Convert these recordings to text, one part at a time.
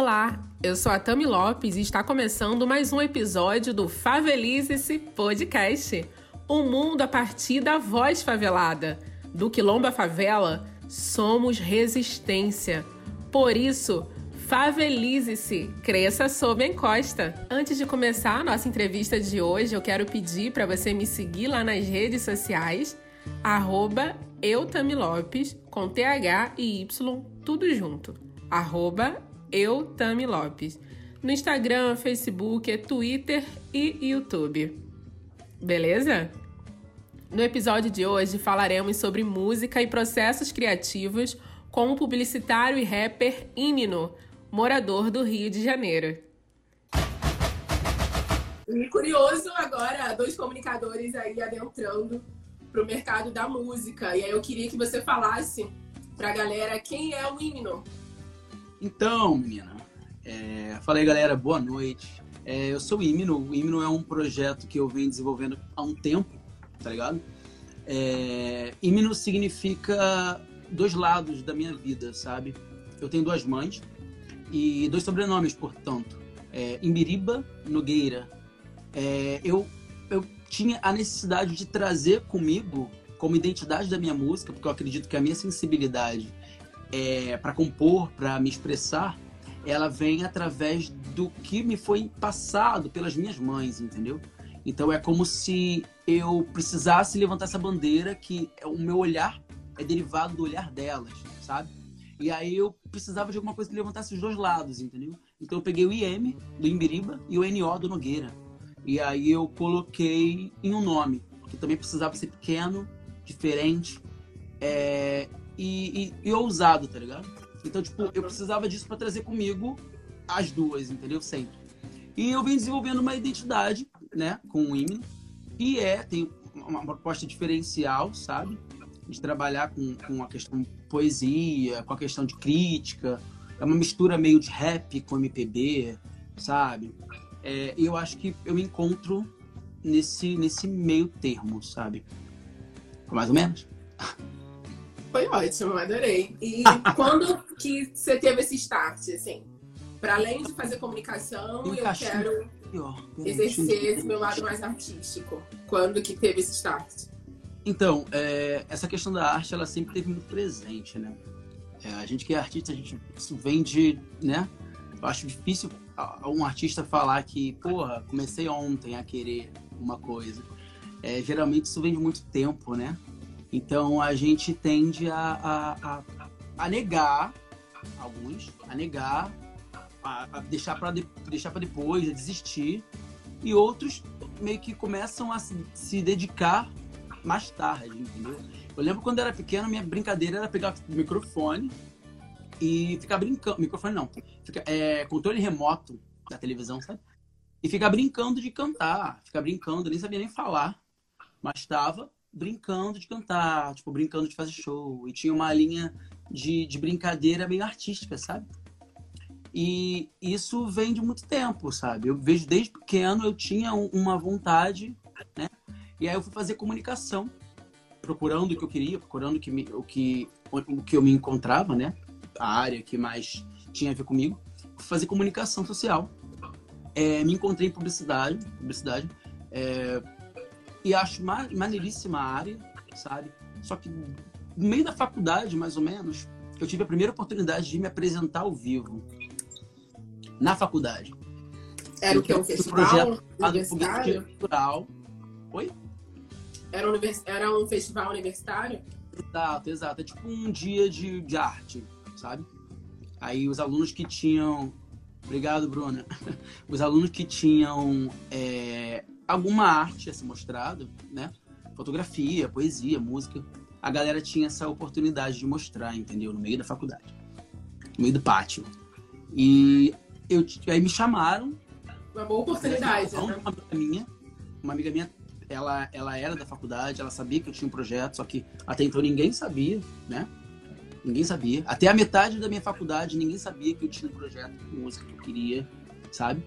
Olá, eu sou a Tami Lopes e está começando mais um episódio do Favelize-se Podcast. O um mundo a partir da voz favelada. Do quilombo à favela, somos resistência. Por isso, favelize-se, cresça sob a encosta. Antes de começar a nossa entrevista de hoje, eu quero pedir para você me seguir lá nas redes sociais, arroba eutamilopes, com TH e Y, tudo junto. Arroba eu, Tami Lopes. No Instagram, Facebook, Twitter e YouTube. Beleza? No episódio de hoje falaremos sobre música e processos criativos com o publicitário e rapper Imino, morador do Rio de Janeiro. Curioso agora, dois comunicadores aí adentrando para o mercado da música. E aí eu queria que você falasse para a galera quem é o Imino. Então, menina, é... fala aí galera, boa noite. É, eu sou o Imino. O Imino é um projeto que eu venho desenvolvendo há um tempo, tá ligado? É... Imino significa dois lados da minha vida, sabe? Eu tenho duas mães e dois sobrenomes, portanto. É, Imbiriba Nogueira. É, eu, eu tinha a necessidade de trazer comigo, como identidade da minha música, porque eu acredito que a minha sensibilidade é, para compor, para me expressar, ela vem através do que me foi passado pelas minhas mães, entendeu? Então é como se eu precisasse levantar essa bandeira que o meu olhar é derivado do olhar delas, sabe? E aí eu precisava de alguma coisa que levantasse os dois lados, entendeu? Então eu peguei o IM do Imbiriba e o NO do Nogueira. E aí eu coloquei em um nome, que também precisava ser pequeno, diferente, é, e, e, e ousado, tá ligado? Então, tipo, eu precisava disso para trazer comigo as duas, entendeu? Sempre. E eu venho desenvolvendo uma identidade, né, com o hino, e é, tem uma proposta diferencial, sabe? De trabalhar com, com a questão de poesia, com a questão de crítica. É uma mistura meio de rap com MPB, sabe? É, eu acho que eu me encontro nesse, nesse meio termo, sabe? Mais ou menos. Foi ótimo, adorei. E quando que você teve esse start, assim? Para além de fazer comunicação, eu, eu quero exercer esse meu lado mais artístico. Quando que teve esse start? Então, é, essa questão da arte, ela sempre teve muito presente, né? É, a gente que é artista, a gente isso vem de, né? Eu acho difícil um artista falar que, porra, comecei ontem a querer uma coisa. É, geralmente isso vem de muito tempo, né? Então a gente tende a, a, a, a negar alguns, a negar, a, deixar para de, deixar para depois, a desistir, e outros meio que começam a se, se dedicar mais tarde, entendeu? Eu lembro quando eu era pequeno, minha brincadeira era pegar o microfone e ficar brincando. Microfone não, fica, é, controle remoto da televisão, sabe? E ficar brincando de cantar, ficar brincando, nem sabia nem falar, mas estava brincando de cantar, tipo, brincando de fazer show. E tinha uma linha de, de brincadeira meio artística, sabe? E isso vem de muito tempo, sabe? Eu vejo desde pequeno eu tinha uma vontade, né? E aí eu fui fazer comunicação, procurando o que eu queria, procurando o que, me, o que, o que eu me encontrava, né? A área que mais tinha a ver comigo. Fui fazer comunicação social. É, me encontrei em publicidade, publicidade. É, e acho maneiríssima a área, sabe? Só que no meio da faculdade, mais ou menos, eu tive a primeira oportunidade de me apresentar ao vivo. Na faculdade. Era o que? Um festival universitário? Cultural. Oi? Era, univers... Era um festival universitário? Exato, exato. É tipo um dia de, de arte, sabe? Aí os alunos que tinham. Obrigado, Bruna. Os alunos que tinham é, alguma arte a ser mostrado, né? Fotografia, poesia, música. A galera tinha essa oportunidade de mostrar, entendeu? No meio da faculdade. No meio do pátio. E eu, aí me chamaram. Uma boa oportunidade, né? Uma amiga minha, uma amiga minha ela, ela era da faculdade, ela sabia que eu tinha um projeto, só que até então ninguém sabia, né? Ninguém sabia. Até a metade da minha faculdade, ninguém sabia que eu tinha um projeto de música que eu queria, sabe?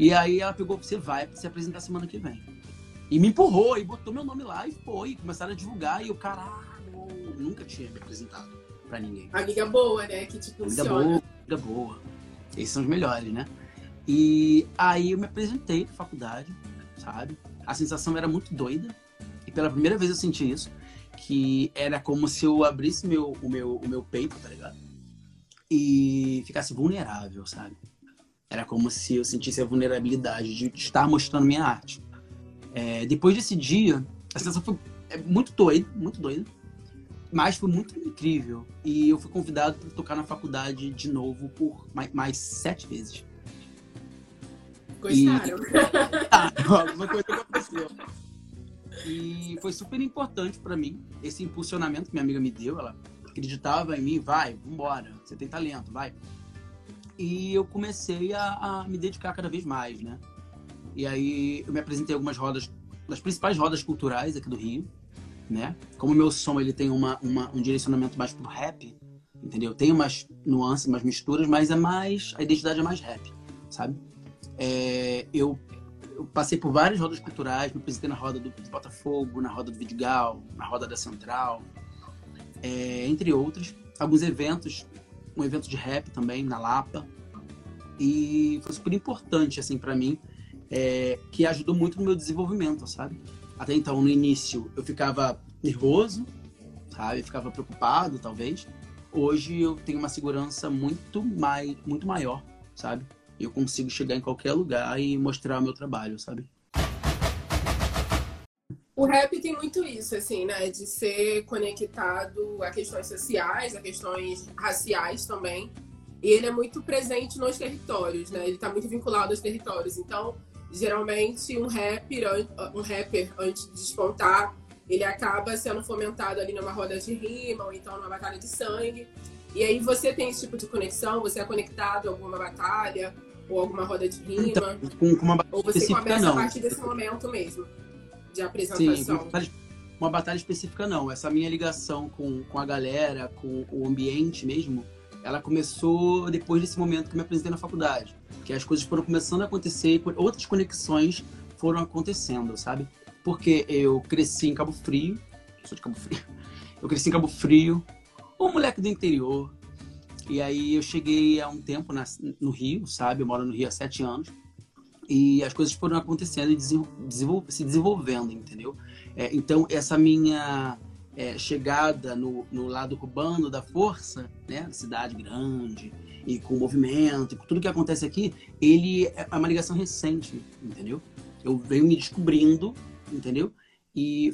E aí ela pegou, você vai se apresentar semana que vem. E me empurrou e botou meu nome lá e foi. Começaram a divulgar e eu, caralho, nunca tinha me apresentado pra ninguém. Amiga boa, né? Que te funciona. Amiga boa, amiga boa. Esses são os melhores, né? E aí eu me apresentei na faculdade, sabe? A sensação era muito doida. E pela primeira vez eu senti isso. Que era como se eu abrisse meu, o, meu, o meu peito, tá ligado? E ficasse vulnerável, sabe? Era como se eu sentisse a vulnerabilidade de estar mostrando minha arte. É, depois desse dia, a sensação foi é, muito doida, muito doida. Mas foi muito incrível. E eu fui convidado para tocar na faculdade de novo por mais, mais sete vezes. Gostaram? E... ah, alguma coisa aconteceu. E foi super importante para mim esse impulsionamento que minha amiga me deu. Ela acreditava em mim, vai, vambora, você tem talento, vai. E eu comecei a, a me dedicar cada vez mais, né? E aí eu me apresentei algumas rodas, das principais rodas culturais aqui do Rio, né? Como o meu som ele tem uma, uma, um direcionamento mais pro rap, entendeu? Tem umas nuances, umas misturas, mas é mais a identidade é mais rap, sabe? É, eu, eu, passei por várias rodas culturais, me apresentei na roda do Botafogo, na roda do Vidigal, na roda da Central, é, entre outros. Alguns eventos, um evento de rap também na Lapa, e foi super importante assim para mim, é, que ajudou muito no meu desenvolvimento, sabe? Até então, no início, eu ficava nervoso, sabe? Eu ficava preocupado, talvez. Hoje eu tenho uma segurança muito mais, muito maior, sabe? eu consigo chegar em qualquer lugar e mostrar o meu trabalho, sabe? O rap tem muito isso, assim, né? De ser conectado a questões sociais, a questões raciais também. E ele é muito presente nos territórios, né? Ele está muito vinculado aos territórios. Então, geralmente, um rapper, um rapper antes de despontar, ele acaba sendo fomentado ali numa roda de rima ou então numa batalha de sangue. E aí você tem esse tipo de conexão, você é conectado a alguma batalha, ou alguma roda de rima? Então, com, uma ou você começa a partir desse momento mesmo de apresentação? Sim, uma batalha, uma batalha específica não. Essa minha ligação com, com a galera, com o ambiente mesmo, ela começou depois desse momento que eu me apresentei na faculdade. Que as coisas foram começando a acontecer, outras conexões foram acontecendo, sabe? Porque eu cresci em Cabo Frio, sou de Cabo Frio, eu cresci em Cabo Frio, um moleque do interior, e aí eu cheguei há um tempo na, no Rio, sabe? Eu moro no Rio há sete anos. E as coisas foram acontecendo e desenvol se desenvolvendo, entendeu? É, então, essa minha é, chegada no, no, lado urbano da força, né? Cidade grande e com movimento, e com tudo que acontece aqui, ele é uma ligação recente, entendeu? Eu venho me descobrindo, entendeu? E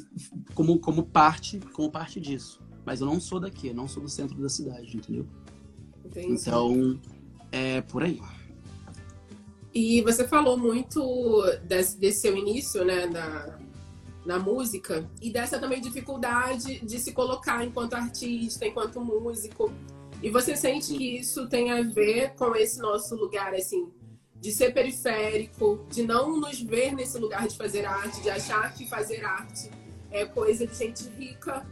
como, como parte como parte disso. Mas eu não sou daqui, eu não sou do centro da cidade, entendeu? Entendi. Então, é por aí. E você falou muito desse, desse seu início, né, na, na música, e dessa também dificuldade de se colocar enquanto artista, enquanto músico. E você sente que isso tem a ver com esse nosso lugar, assim, de ser periférico, de não nos ver nesse lugar de fazer arte, de achar que fazer arte é coisa de gente rica,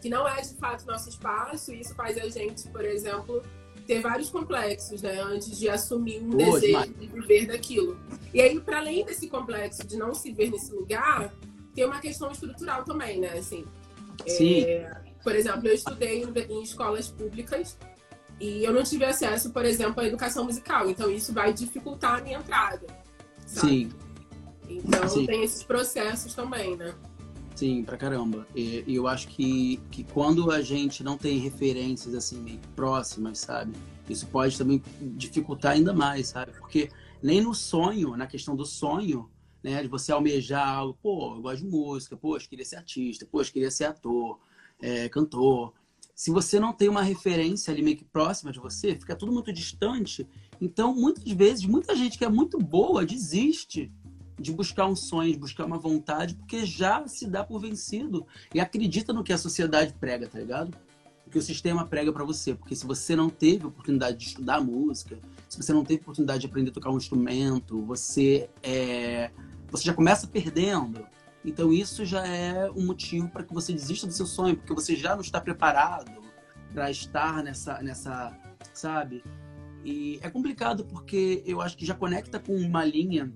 que não é de fato nosso espaço, e isso faz a gente, por exemplo, ter vários complexos, né? Antes de assumir um Boa, desejo demais. de viver daquilo. E aí, para além desse complexo de não se ver nesse lugar, tem uma questão estrutural também, né? Assim, Sim. É, por exemplo, eu estudei em escolas públicas e eu não tive acesso, por exemplo, à educação musical. Então, isso vai dificultar a minha entrada. Sabe? Sim. Então, Sim. tem esses processos também, né? Sim, pra caramba. E, eu acho que, que quando a gente não tem referências assim meio próximas, sabe? Isso pode também dificultar ainda mais, sabe? Porque nem no sonho, na questão do sonho, né? De você almejar algo, pô, eu gosto de música, pô, eu queria ser artista, pô, eu queria ser ator, é, cantor. Se você não tem uma referência ali meio que próxima de você, fica tudo muito distante. Então, muitas vezes, muita gente que é muito boa desiste de buscar um sonho, de buscar uma vontade, porque já se dá por vencido e acredita no que a sociedade prega, tá ligado? O que o sistema prega para você, porque se você não teve oportunidade de estudar música, se você não teve oportunidade de aprender a tocar um instrumento, você é, você já começa perdendo. Então isso já é um motivo para que você desista do seu sonho, porque você já não está preparado para estar nessa nessa, sabe? E é complicado porque eu acho que já conecta com uma linha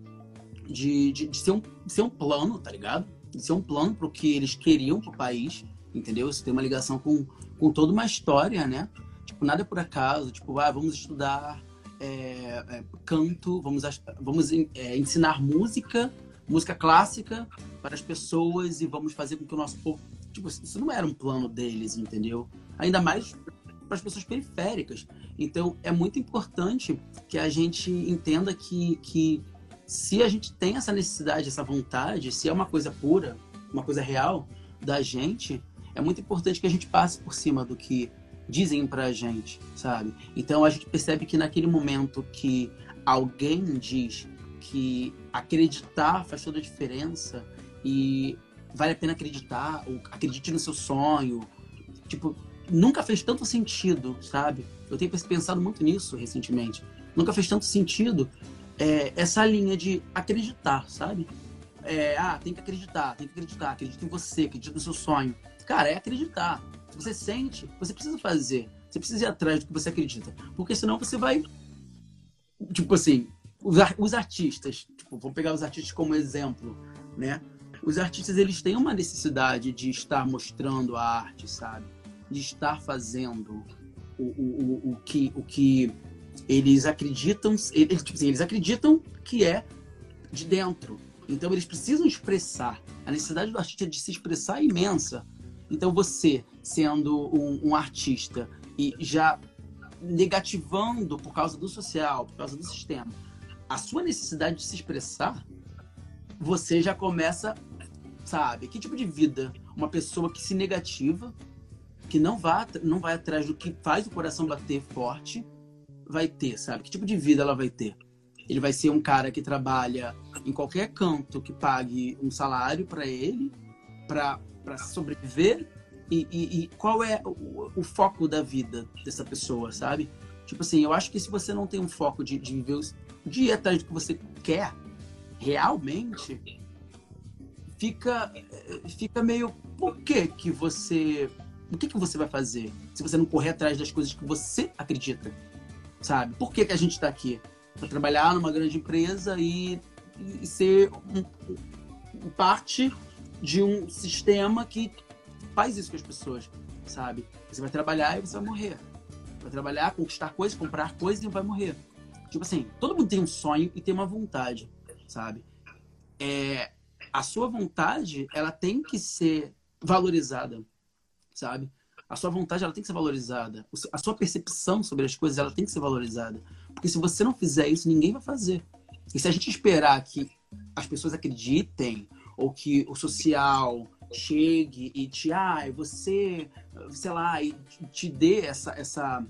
de, de, de, ser, um, ser um plano, tá ligado? De ser um plano pro que eles queriam pro país, entendeu? Isso tem uma ligação com, com toda uma história, né? Tipo, nada é por acaso, tipo, ah, vamos estudar é, é, canto, vamos, vamos é, ensinar música, música clássica para as pessoas e vamos fazer com que o nosso povo. Tipo, isso não era um plano deles, entendeu? Ainda mais para as pessoas periféricas. Então, é muito importante que a gente entenda que, que se a gente tem essa necessidade, essa vontade, se é uma coisa pura, uma coisa real da gente, é muito importante que a gente passe por cima do que dizem pra gente, sabe? Então a gente percebe que naquele momento que alguém diz que acreditar faz toda a diferença e vale a pena acreditar, ou acredite no seu sonho, tipo, nunca fez tanto sentido, sabe? Eu tenho pensado muito nisso recentemente. Nunca fez tanto sentido é, essa linha de acreditar, sabe? É, ah, tem que acreditar, tem que acreditar, acredita em você, acredita no seu sonho. Cara, é acreditar. Se você sente, você precisa fazer. Você precisa ir atrás do que você acredita. Porque senão você vai. Tipo assim, os, os artistas, tipo, vamos pegar os artistas como exemplo, né? Os artistas, eles têm uma necessidade de estar mostrando a arte, sabe? De estar fazendo o, o, o, o que, o que eles acreditam, eles, tipo assim, eles acreditam que é de dentro. Então eles precisam expressar. A necessidade do artista de se expressar é imensa. Então você, sendo um, um artista e já negativando por causa do social, por causa do sistema, a sua necessidade de se expressar, você já começa, sabe? Que tipo de vida uma pessoa que se negativa, que não vai, não vai atrás do que faz o coração bater forte, vai ter, sabe? Que tipo de vida ela vai ter? Ele vai ser um cara que trabalha em qualquer canto que pague um salário para ele, para sobreviver. E, e, e, qual é o, o, foco da vida dessa pessoa, sabe? Tipo assim, eu acho que se você não tem um foco de, de viver o dia atrás do que você quer, realmente, fica, fica meio. Por que que você. O que, que você vai fazer se você não correr atrás das coisas que você acredita? Sabe? Por que, que a gente está aqui? Para trabalhar numa grande empresa e, e ser um, parte de um sistema que faz isso com as pessoas, sabe? Você vai trabalhar e você vai morrer. Vai trabalhar, conquistar coisas, comprar coisas e vai morrer. Tipo assim, todo mundo tem um sonho e tem uma vontade, sabe? É, a sua vontade, ela tem que ser valorizada, sabe? A sua vontade ela tem que ser valorizada. A sua percepção sobre as coisas ela tem que ser valorizada. Porque se você não fizer isso, ninguém vai fazer. E se a gente esperar que as pessoas acreditem ou que o social chegue e te, ah, você, sei lá, e te dê essa, essa,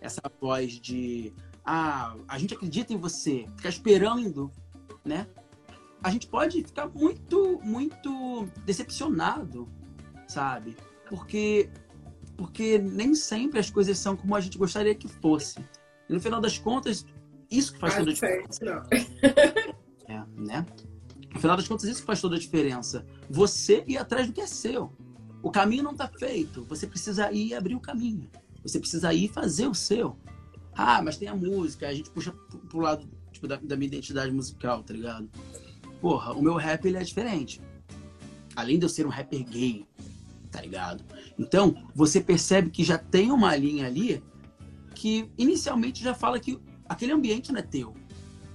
essa voz de, ah, a gente acredita em você, ficar esperando, né? A gente pode ficar muito, muito decepcionado, sabe? Porque porque nem sempre as coisas são como a gente gostaria que fosse. E no final das contas, isso que faz toda a diferença. é, né? No final das contas, isso faz toda a diferença. Você ir atrás do que é seu. O caminho não está feito. Você precisa ir abrir o caminho. Você precisa ir fazer o seu. Ah, mas tem a música. A gente puxa pro lado tipo, da, da minha identidade musical, tá ligado? Porra, o meu rap ele é diferente. Além de eu ser um rapper gay, tá ligado? Então, você percebe que já tem uma linha ali que inicialmente já fala que aquele ambiente não é teu,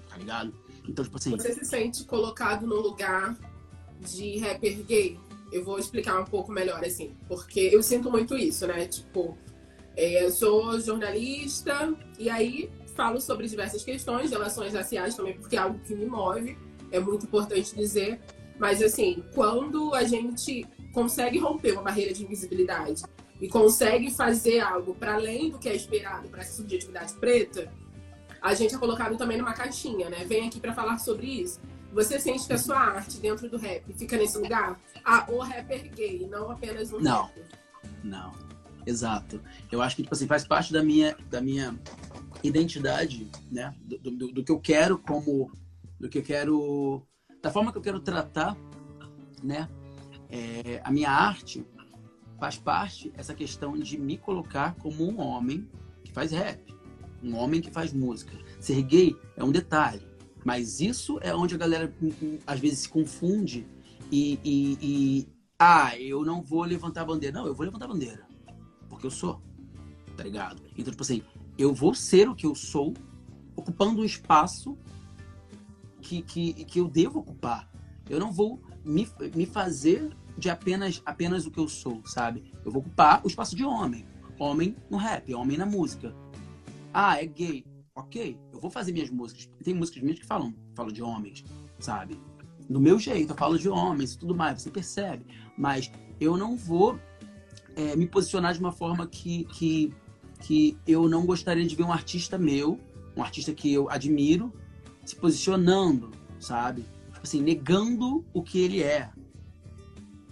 tá ligado? Então, tipo assim. Você se sente colocado no lugar de rapper gay? Eu vou explicar um pouco melhor, assim, porque eu sinto muito isso, né? Tipo, é, eu sou jornalista e aí falo sobre diversas questões, relações raciais também, porque é algo que me move, é muito importante dizer. Mas, assim, quando a gente consegue romper uma barreira de invisibilidade e consegue fazer algo para além do que é esperado para essa subjetividade preta, a gente é colocado também numa caixinha, né? Vem aqui para falar sobre isso. Você sente que a sua arte dentro do rap fica nesse lugar? Ah, o rapper gay, não apenas um não. rapper. Não, exato. Eu acho que tipo assim, faz parte da minha, da minha identidade, né? Do, do, do que eu quero como. Do que eu quero. Da forma que eu quero tratar, né? É, a minha arte faz parte essa questão de me colocar como um homem que faz rap, um homem que faz música. Ser gay é um detalhe, mas isso é onde a galera hum, hum, às vezes se confunde e, e, e ah, eu não vou levantar a bandeira. Não, eu vou levantar a bandeira, porque eu sou, tá ligado? Então, tipo assim, eu vou ser o que eu sou ocupando um espaço que, que, que eu devo ocupar. Eu não vou me, me fazer de apenas, apenas o que eu sou, sabe? Eu vou ocupar o espaço de homem. Homem no rap, homem na música. Ah, é gay. Ok, eu vou fazer minhas músicas. Tem músicas minhas que falam, falam de homens, sabe? Do meu jeito, eu falo de homens e tudo mais, você percebe. Mas eu não vou é, me posicionar de uma forma que, que, que eu não gostaria de ver um artista meu, um artista que eu admiro, se posicionando, sabe? Tipo assim, negando o que ele é,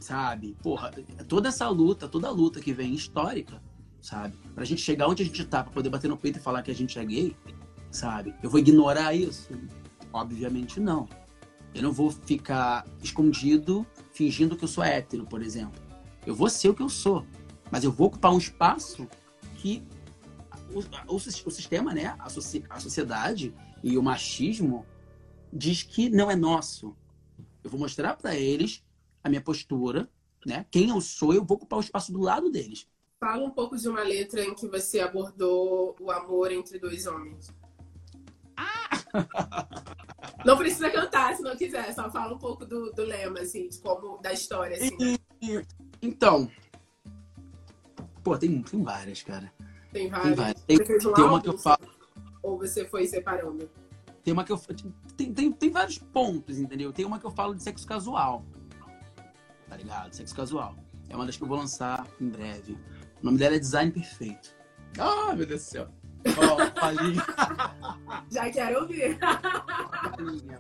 sabe? Porra, toda essa luta, toda luta que vem histórica, sabe? Pra gente chegar onde a gente tá, pra poder bater no peito e falar que a gente é gay, sabe? Eu vou ignorar isso? Obviamente não. Eu não vou ficar escondido fingindo que eu sou hétero, por exemplo. Eu vou ser o que eu sou, mas eu vou ocupar um espaço que o, o, o sistema, né, a, a sociedade e o machismo diz que não é nosso. Eu vou mostrar para eles a minha postura, né? Quem eu sou, eu vou ocupar o espaço do lado deles. Fala um pouco de uma letra em que você abordou o amor entre dois homens. Ah! Não precisa cantar se não quiser, só fala um pouco do, do lema, assim, de como, da história, assim. Né? Então. Pô, tem, tem várias, cara. Tem várias. Tem, várias. tem, tem uma que eu falo. Ou você foi separando? Tem uma que eu. Tem, tem, tem vários pontos, entendeu? Tem uma que eu falo de sexo casual. Tá ligado? Sexo casual. É uma das que eu vou lançar em breve. O nome dela é Design Perfeito. Ah, meu Deus do céu. Ó, oh, palhinha. Já quero ouvir. palhinha.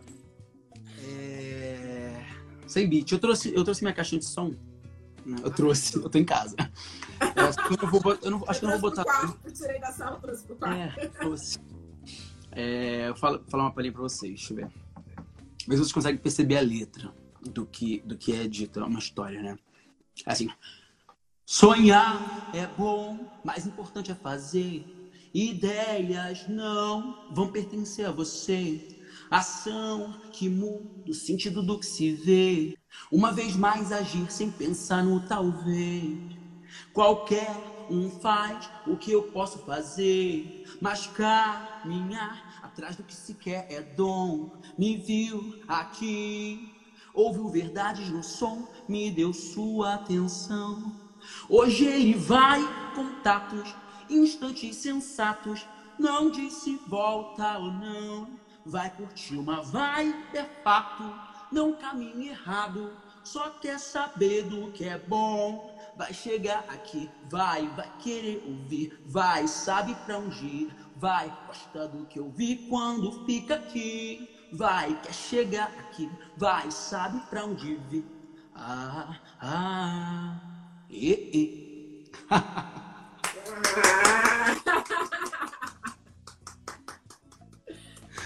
É... Sem beat. Eu trouxe, eu trouxe minha caixinha de som. Eu trouxe, eu tô em casa. Eu acho que eu não vou, eu não, acho que eu não vou botar. Quarto, eu tirei da sala, trouxe pro quarto. É, trouxe. É, eu falo, falar uma palhinha pra vocês, deixa eu ver. Se vocês conseguem perceber a letra do que, do que é dito, é uma história, né? Assim. Sonhar é bom, mais importante é fazer. Ideias não vão pertencer a você. Ação que muda o sentido do que se vê. Uma vez mais agir sem pensar no talvez. Qualquer um faz o que eu posso fazer, mas caminhar atrás do que se quer é dom. Me viu aqui, ouviu verdades no som, me deu sua atenção. Hoje ele vai contatos, instantes sensatos, não disse volta ou não. Vai curtir uma vai, é fato, não caminho errado, só quer saber do que é bom vai chegar aqui, vai, vai querer ouvir, vai, sabe pra onde ir, vai, gosta do que eu vi quando fica aqui, vai, quer chegar aqui, vai, sabe pra onde vir. Ah, ah, e, e.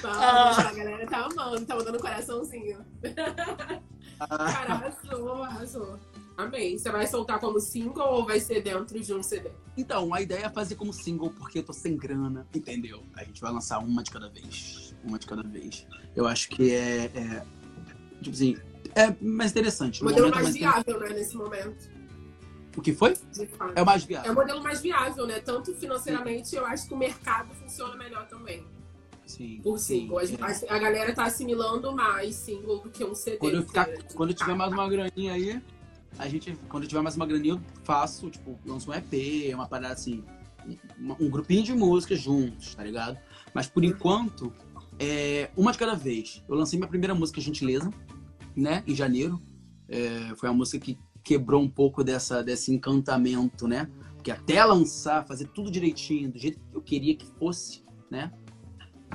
ah. a galera tá amando, tá mandando coraçãozinho. Cara, arrasou, arrasou. Amém. Você vai soltar como single ou vai ser dentro de um CD? Então, a ideia é fazer como single porque eu tô sem grana, entendeu? A gente vai lançar uma de cada vez. Uma de cada vez. Eu acho que é. é tipo assim, é mais interessante. O modelo mais, mais viável, né, nesse momento. O que foi? É o mais viável. É o modelo mais viável, né? Tanto financeiramente, sim. eu acho que o mercado funciona melhor também. Sim. Por single. Sim, a, a, galera tá assimilando mais single do que um CD. Quando eu, ficar, quando eu tiver mais uma graninha aí, a gente, quando eu tiver mais uma graninha, eu faço, tipo, lanço um EP, uma parada assim, um, um grupinho de músicas juntos, tá ligado? Mas por enquanto, é uma de cada vez. Eu lancei minha primeira música, Gentileza, né, em janeiro. É, foi uma música que quebrou um pouco dessa, desse encantamento, né? Porque até lançar, fazer tudo direitinho, do jeito que eu queria que fosse, né?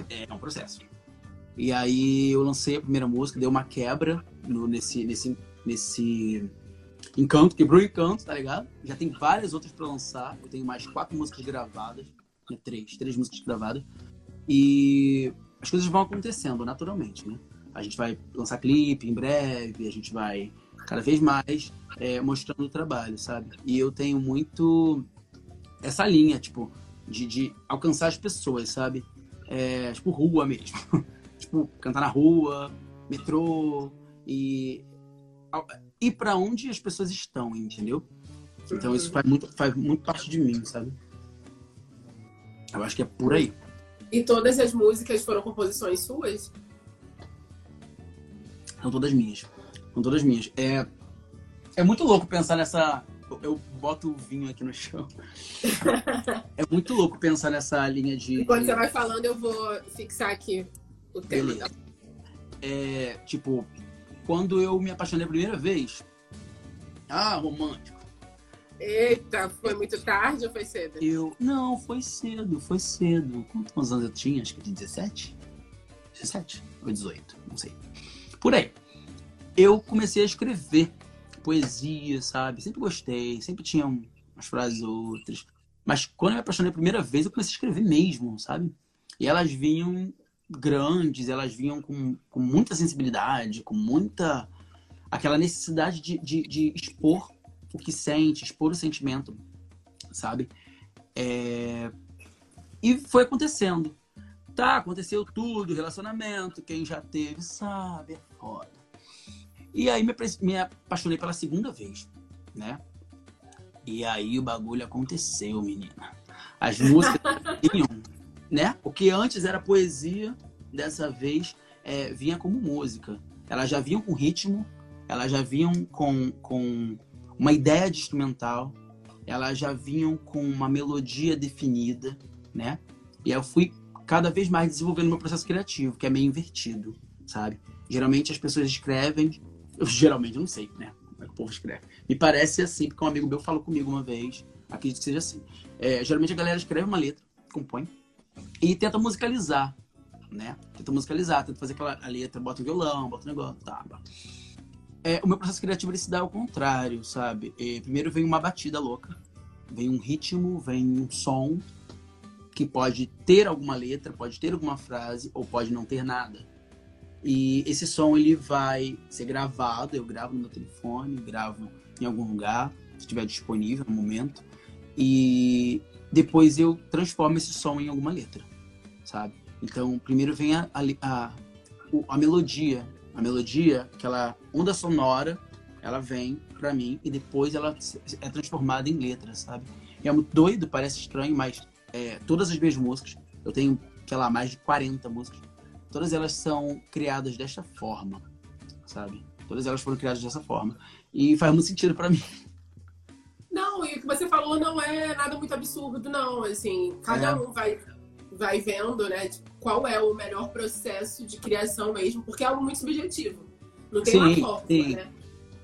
É um processo. E aí eu lancei a primeira música, deu uma quebra no, nesse, nesse, nesse Encanto, quebrou Encanto, tá ligado? Já tem várias outras para lançar. Eu tenho mais quatro músicas gravadas. Né? Três, três músicas gravadas. E as coisas vão acontecendo naturalmente, né? A gente vai lançar clipe em breve, a gente vai cada vez mais é, mostrando o trabalho, sabe? E eu tenho muito essa linha, tipo, de, de alcançar as pessoas, sabe? É, tipo, rua mesmo. tipo, cantar na rua, metrô. E ir para onde as pessoas estão, entendeu? Então isso faz muito, faz muito parte de mim, sabe? Eu acho que é por aí. E todas as músicas foram composições suas? São todas minhas. São todas minhas. É, é muito louco pensar nessa. Eu boto o vinho aqui no chão. é muito louco pensar nessa linha de. Enquanto você vai falando, eu vou fixar aqui o tema. É, tipo, quando eu me apaixonei a primeira vez. Ah, romântico. Eita, foi muito tarde ou foi cedo? Eu. Não, foi cedo, foi cedo. Quantos anos eu tinha? Acho que de 17? 17 ou 18, não sei. Por aí. Eu comecei a escrever poesia, sabe? Sempre gostei, sempre tinha umas frases outras. Mas quando eu me apaixonei a primeira vez, eu comecei a escrever mesmo, sabe? E elas vinham grandes, elas vinham com, com muita sensibilidade, com muita. aquela necessidade de, de, de expor o que sente, expor o sentimento, sabe? É... E foi acontecendo. Tá, aconteceu tudo, relacionamento, quem já teve sabe, é foda. E aí me, me apaixonei pela segunda vez, né? E aí o bagulho aconteceu, menina. As músicas vinham, né? O que antes era poesia, dessa vez é, vinha como música. Elas já vinham com ritmo, elas já vinham com, com uma ideia de instrumental, elas já vinham com uma melodia definida, né? E eu fui cada vez mais desenvolvendo meu processo criativo, que é meio invertido, sabe? Geralmente as pessoas escrevem, eu geralmente não sei, né? Como é que o povo escreve. Me parece assim, porque um amigo meu falou comigo uma vez, acredito que seja assim. É, geralmente a galera escreve uma letra, compõe, e tenta musicalizar, né? Tenta musicalizar, tenta fazer aquela letra, bota um violão, bota um negócio, tá. É, o meu processo criativo ele se dá ao contrário, sabe? É, primeiro vem uma batida louca, vem um ritmo, vem um som, que pode ter alguma letra, pode ter alguma frase ou pode não ter nada. E esse som ele vai ser gravado, eu gravo no meu telefone, gravo em algum lugar, se estiver disponível no momento, e depois eu transformo esse som em alguma letra, sabe? Então, primeiro vem a, a, a, a melodia, a melodia, aquela onda sonora, ela vem para mim e depois ela é transformada em letra, sabe? E é muito doido, parece estranho, mas é, todas as minhas músicas, eu tenho, sei lá, mais de 40 músicas, todas elas são criadas desta forma, sabe? Todas elas foram criadas dessa forma. E faz muito sentido para mim. Não, e o que você falou não é nada muito absurdo, não. Assim, cada é. um vai, vai vendo, né, qual é o melhor processo de criação mesmo, porque é algo muito subjetivo. Não tem sim, uma fórmula, né?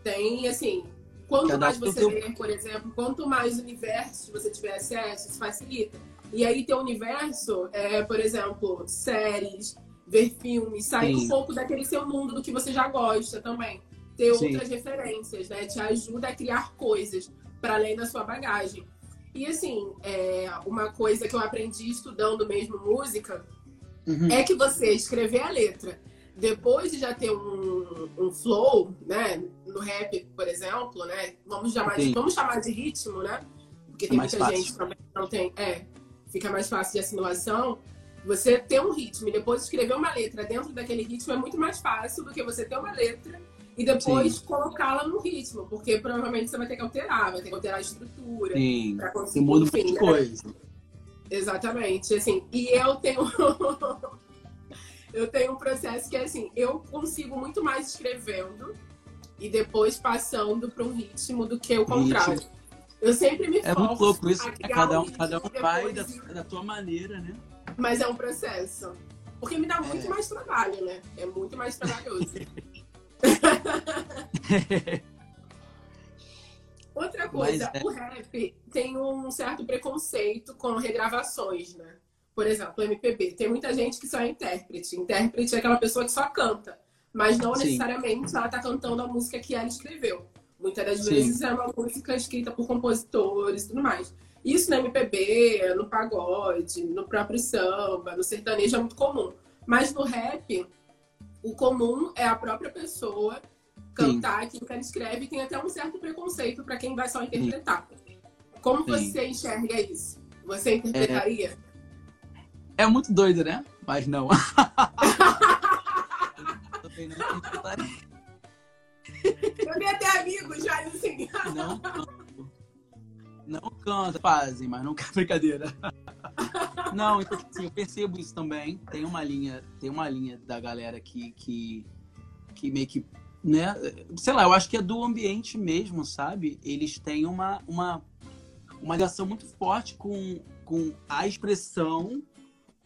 Tem, assim, quanto cada mais você ler, por exemplo, quanto mais universo você tiver acesso, isso facilita. E aí teu universo, é, por exemplo, séries, ver filmes, sair Sim. um pouco daquele seu mundo do que você já gosta também. Ter Sim. outras referências, né? Te ajuda a criar coisas para além da sua bagagem. E assim, é, uma coisa que eu aprendi estudando mesmo música uhum. é que você escrever a letra depois de já ter um, um flow, né? No rap, por exemplo, né? Vamos chamar, de, vamos chamar de ritmo, né? Porque é tem muita fácil. gente também que não tem. É, fica mais fácil de assimilação, você ter um ritmo e depois escrever uma letra dentro daquele ritmo é muito mais fácil do que você ter uma letra e depois colocá-la no ritmo, porque provavelmente você vai ter que alterar, vai ter que alterar a estrutura para conseguir. Muda enfim, né? coisa. Exatamente, assim. E eu tenho eu tenho um processo que é assim, eu consigo muito mais escrevendo e depois passando para um ritmo do que o contrário. Ritmo. Eu sempre me É muito louco isso. É cada um, cada um vai da, da tua maneira, né? Mas é um processo. Porque me dá muito é. mais trabalho, né? É muito mais trabalhoso. Outra coisa, é... o rap tem um certo preconceito com regravações, né? Por exemplo, MPB. Tem muita gente que só é intérprete. Intérprete é aquela pessoa que só canta, mas não Sim. necessariamente ela tá cantando a música que ela escreveu. Muitas das Sim. vezes é uma música escrita por compositores e tudo mais. Isso no MPB, no pagode, no próprio samba, no sertanejo é muito comum. Mas no rap, o comum é a própria pessoa cantar Sim. aquilo que ela escreve e tem até um certo preconceito para quem vai só interpretar. Sim. Como Sim. você enxerga isso? Você interpretaria? É, é muito doido, né? Mas não. Também não interpretaria. Eu tenho até amigos já assim. Não, não canta, fazem, mas não brincadeira. Não, então, assim, eu percebo isso também. Tem uma linha, tem uma linha da galera que, que, que meio que, né? Sei lá, eu acho que é do ambiente mesmo, sabe? Eles têm uma, uma, uma ligação muito forte com, com a expressão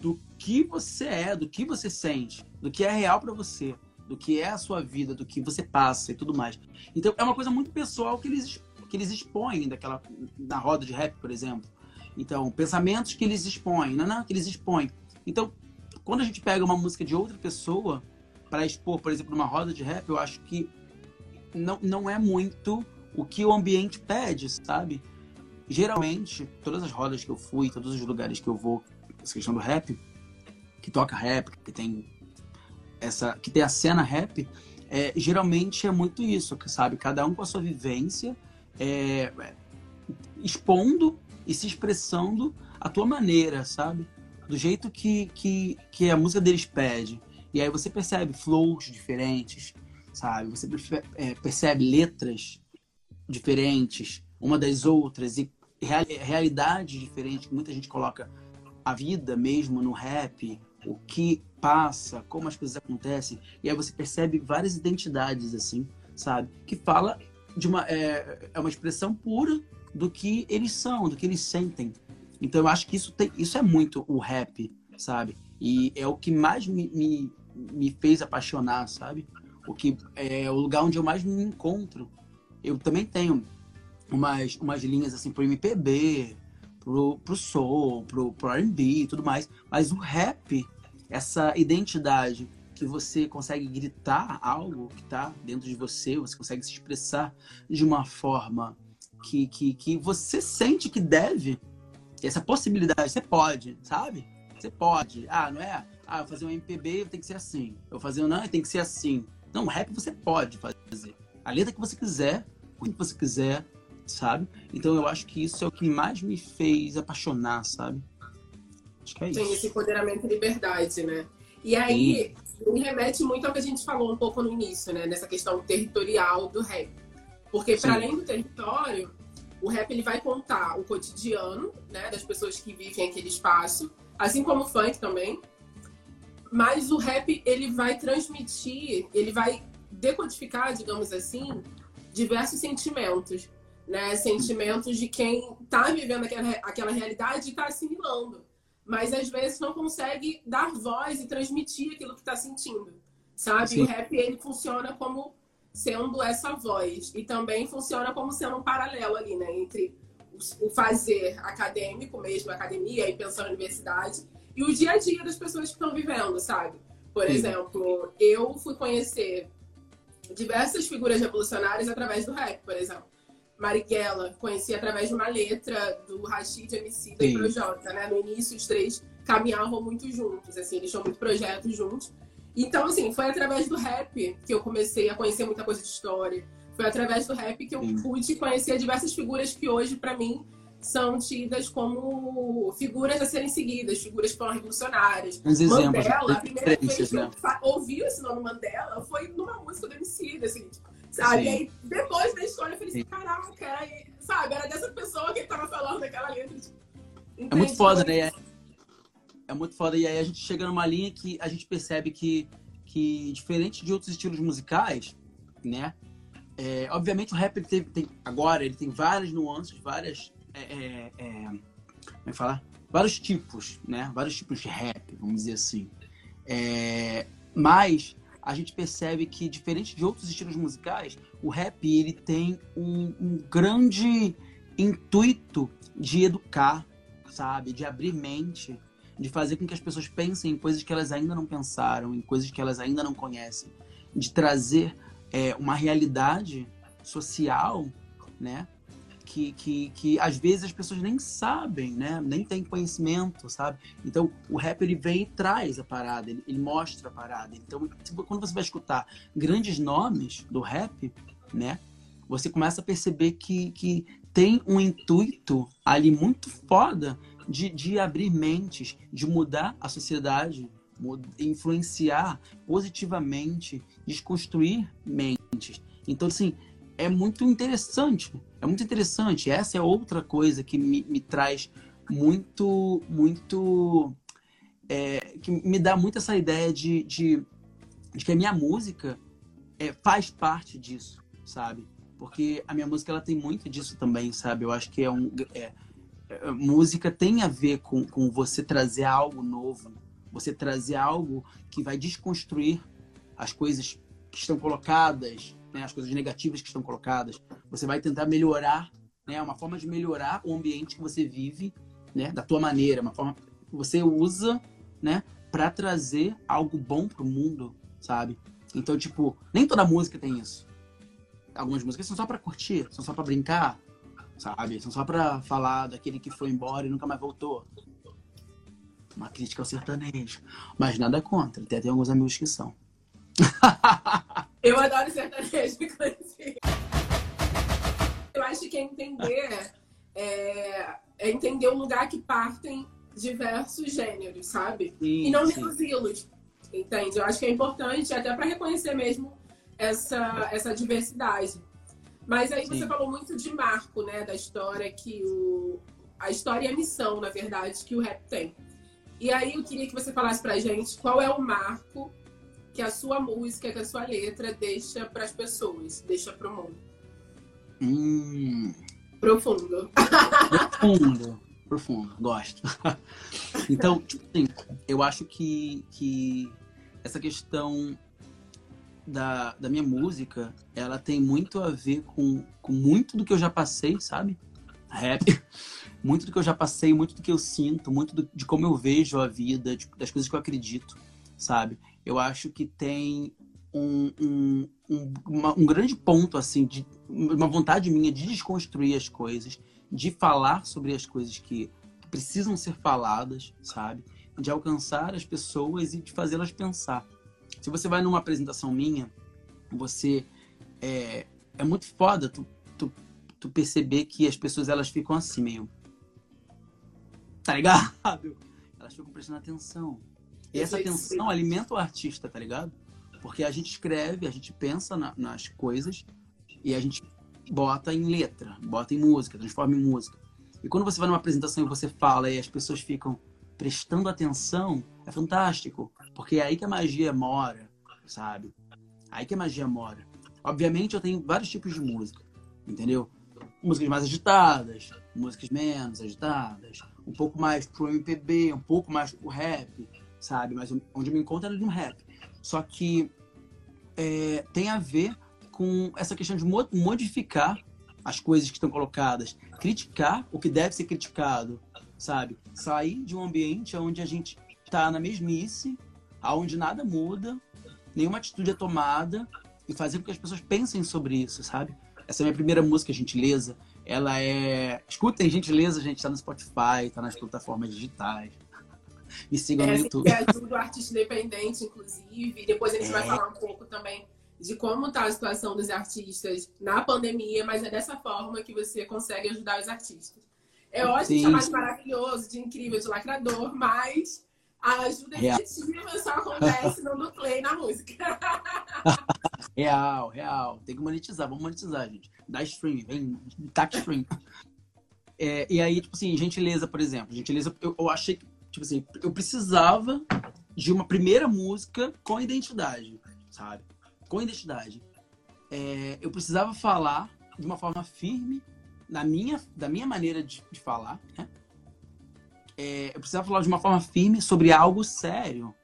do que você é, do que você sente, do que é real para você, do que é a sua vida, do que você passa e tudo mais. Então é uma coisa muito pessoal que eles que eles expõem daquela na roda de rap, por exemplo. Então, pensamentos que eles expõem, não, não, que eles expõem. Então, quando a gente pega uma música de outra pessoa para expor, por exemplo, numa roda de rap, eu acho que não, não é muito o que o ambiente pede, sabe? Geralmente, todas as rodas que eu fui, todos os lugares que eu vou, essa questão do rap, que toca rap, que tem essa, que tem a cena rap, é, geralmente é muito isso, sabe? Cada um com a sua vivência, é, expondo e se expressando a tua maneira, sabe? Do jeito que, que, que a música deles pede. E aí você percebe flows diferentes, sabe? Você é, percebe letras diferentes, uma das outras, e realidades diferentes, muita gente coloca a vida mesmo no rap, o que passa, como as coisas acontecem, e aí você percebe várias identidades, assim, sabe? Que fala de uma. É, é uma expressão pura do que eles são, do que eles sentem. Então eu acho que isso, tem, isso é muito o rap, sabe? E é o que mais me, me, me fez apaixonar, sabe? O que é o lugar onde eu mais me encontro. Eu também tenho umas, umas linhas assim pro MPB, pro, pro soul, pro, pro R&B e tudo mais. Mas o rap, essa identidade que você consegue gritar algo que está dentro de você, você consegue se expressar de uma forma que, que, que você sente que deve, essa possibilidade, você pode, sabe? Você pode. Ah, não é? Ah, eu fazer um MPB tem que ser assim. Eu fazer um não, tem que ser assim. Não, rap você pode fazer. A letra que você quiser, o que você quiser, sabe? Então eu acho que isso é o que mais me fez apaixonar, sabe? Acho que é isso. Tem esse empoderamento e liberdade, né? E aí, Sim. me remete muito ao que a gente falou um pouco no início, né? Nessa questão territorial do rap. Porque, para além do território, o rap ele vai contar o cotidiano né, das pessoas que vivem aquele espaço, assim como o funk também. Mas o rap ele vai transmitir, ele vai decodificar, digamos assim, diversos sentimentos. Né? Sentimentos de quem está vivendo aquela, aquela realidade e está assimilando. Mas às vezes não consegue dar voz e transmitir aquilo que está sentindo. Sabe? Sim. O rap ele funciona como sendo essa voz. E também funciona como sendo um paralelo ali, né? Entre o fazer acadêmico mesmo, academia e pensando na universidade, e o dia a dia das pessoas que estão vivendo, sabe? Por Sim. exemplo, eu fui conhecer diversas figuras revolucionárias através do rap, por exemplo. Marighella, conheci através de uma letra do Rashid MC e Projota, né? No início, os três caminhavam muito juntos, assim, eles tinham muito projetos juntos. Então, assim, foi através do rap que eu comecei a conhecer muita coisa de história. Foi através do rap que eu Sim. pude conhecer diversas figuras que hoje, para mim, são tidas como figuras a serem seguidas, figuras que foram revolucionárias. Uns Mandela, exemplos, a primeira vez que né? eu ouvi esse nome Mandela foi numa música do MC, assim, sabe? Sim. E aí, depois da história, eu falei assim, caraca, sabe? Era dessa pessoa que ele tava falando daquela letra. Tipo, é muito foda, né? é muito foda. E aí a gente chega numa linha que a gente percebe que, que diferente de outros estilos musicais, né? É, obviamente o rap ele teve, tem, agora ele tem várias nuances, várias. É, é, é, como é que fala? Vários tipos, né? Vários tipos de rap, vamos dizer assim. É, mas a gente percebe que, diferente de outros estilos musicais, o rap ele tem um, um grande intuito de educar, sabe? De abrir mente, de fazer com que as pessoas pensem em coisas que elas ainda não pensaram, em coisas que elas ainda não conhecem, de trazer é, uma realidade social, né? Que, que, que às vezes as pessoas nem sabem, né? Nem têm conhecimento, sabe? Então o rap ele vem e traz a parada, ele, ele mostra a parada. Então quando você vai escutar grandes nomes do rap, né? Você começa a perceber que, que tem um intuito ali muito foda de, de abrir mentes, de mudar a sociedade, influenciar positivamente, desconstruir mentes. Então, assim, é muito interessante. É muito interessante. Essa é outra coisa que me, me traz muito, muito. É, que me dá muito essa ideia de, de, de que a minha música é, faz parte disso, sabe? Porque a minha música ela tem muito disso também, sabe? Eu acho que é um. É, é, música tem a ver com, com você trazer algo novo, você trazer algo que vai desconstruir as coisas que estão colocadas, né, as coisas negativas que estão colocadas. Você vai tentar melhorar, né, uma forma de melhorar o ambiente que você vive, né, da tua maneira, uma forma que você usa, né, para trazer algo bom pro mundo, sabe? Então, tipo, nem toda música tem isso. Algumas músicas são só para curtir, são só para brincar, sabe? São só para falar daquele que foi embora e nunca mais voltou. Uma crítica ao sertanejo. Mas nada contra, até tem alguns amigos que são. Eu adoro sertanejo, inclusive. Eu acho que é entender, é, é entender o lugar que partem diversos gêneros, sabe? Sim, e não reduzi-los, entende? Eu acho que é importante até para reconhecer mesmo essa, essa diversidade. Mas aí você falou muito de marco, né? Da história que o... A história e a missão, na verdade, que o rap tem. E aí eu queria que você falasse pra gente qual é o marco que a sua música, que a sua letra deixa para as pessoas, deixa para o mundo? Hum. Profundo. Profundo. Profundo, gosto. então, tipo assim, eu acho que, que essa questão da, da minha música, ela tem muito a ver com, com muito do que eu já passei, sabe? Rap. Muito do que eu já passei, muito do que eu sinto, muito do, de como eu vejo a vida, de, das coisas que eu acredito, sabe? Eu acho que tem um, um, um, uma, um grande ponto, assim, de uma vontade minha de desconstruir as coisas, de falar sobre as coisas que, precisam ser faladas, sabe? De alcançar as pessoas e de fazê-las pensar. Se você vai numa apresentação minha, você é, é muito foda tu, tu, tu perceber que as pessoas elas ficam assim meio. Tá ligado? Elas ficam prestando atenção. E essa atenção alimenta o artista, tá ligado? Porque a gente escreve, a gente pensa na, nas coisas e a gente bota em letra, bota em música, transforma em música. E quando você vai numa apresentação e você fala e as pessoas ficam prestando atenção, é fantástico. Porque é aí que a magia mora, sabe? Aí que a magia mora. Obviamente eu tenho vários tipos de música, entendeu? Músicas mais agitadas, músicas menos agitadas, um pouco mais pro MPB, um pouco mais pro rap, sabe? Mas onde eu me encontro é no rap. Só que é, tem a ver com essa questão de modificar as coisas que estão colocadas, criticar o que deve ser criticado, sabe? Sair de um ambiente onde a gente está na mesmice, aonde nada muda, nenhuma atitude é tomada e fazer com que as pessoas pensem sobre isso, sabe? Essa é a minha primeira música, Gentileza. Ela é. Escutem, Gentileza, gente tá no Spotify, tá nas plataformas digitais. Me sigam é, no YouTube. Ajuda o artista independente, inclusive. Depois a gente é. vai falar um pouco também de como está a situação dos artistas na pandemia, mas é dessa forma que você consegue ajudar os artistas. É ótimo chamar de maravilhoso, de incrível, de lacrador, mas a ajuda real. efetiva só acontece no do play na música. real, real. Tem que monetizar. Vamos monetizar, gente. Dá stream, vem, tax stream. É, e aí, tipo assim, gentileza, por exemplo. Gentileza, eu, eu achei que Tipo assim, eu precisava de uma primeira música com identidade, sabe? Com identidade. É, eu precisava falar de uma forma firme, na minha, da minha maneira de, de falar, né? É, eu precisava falar de uma forma firme sobre algo sério,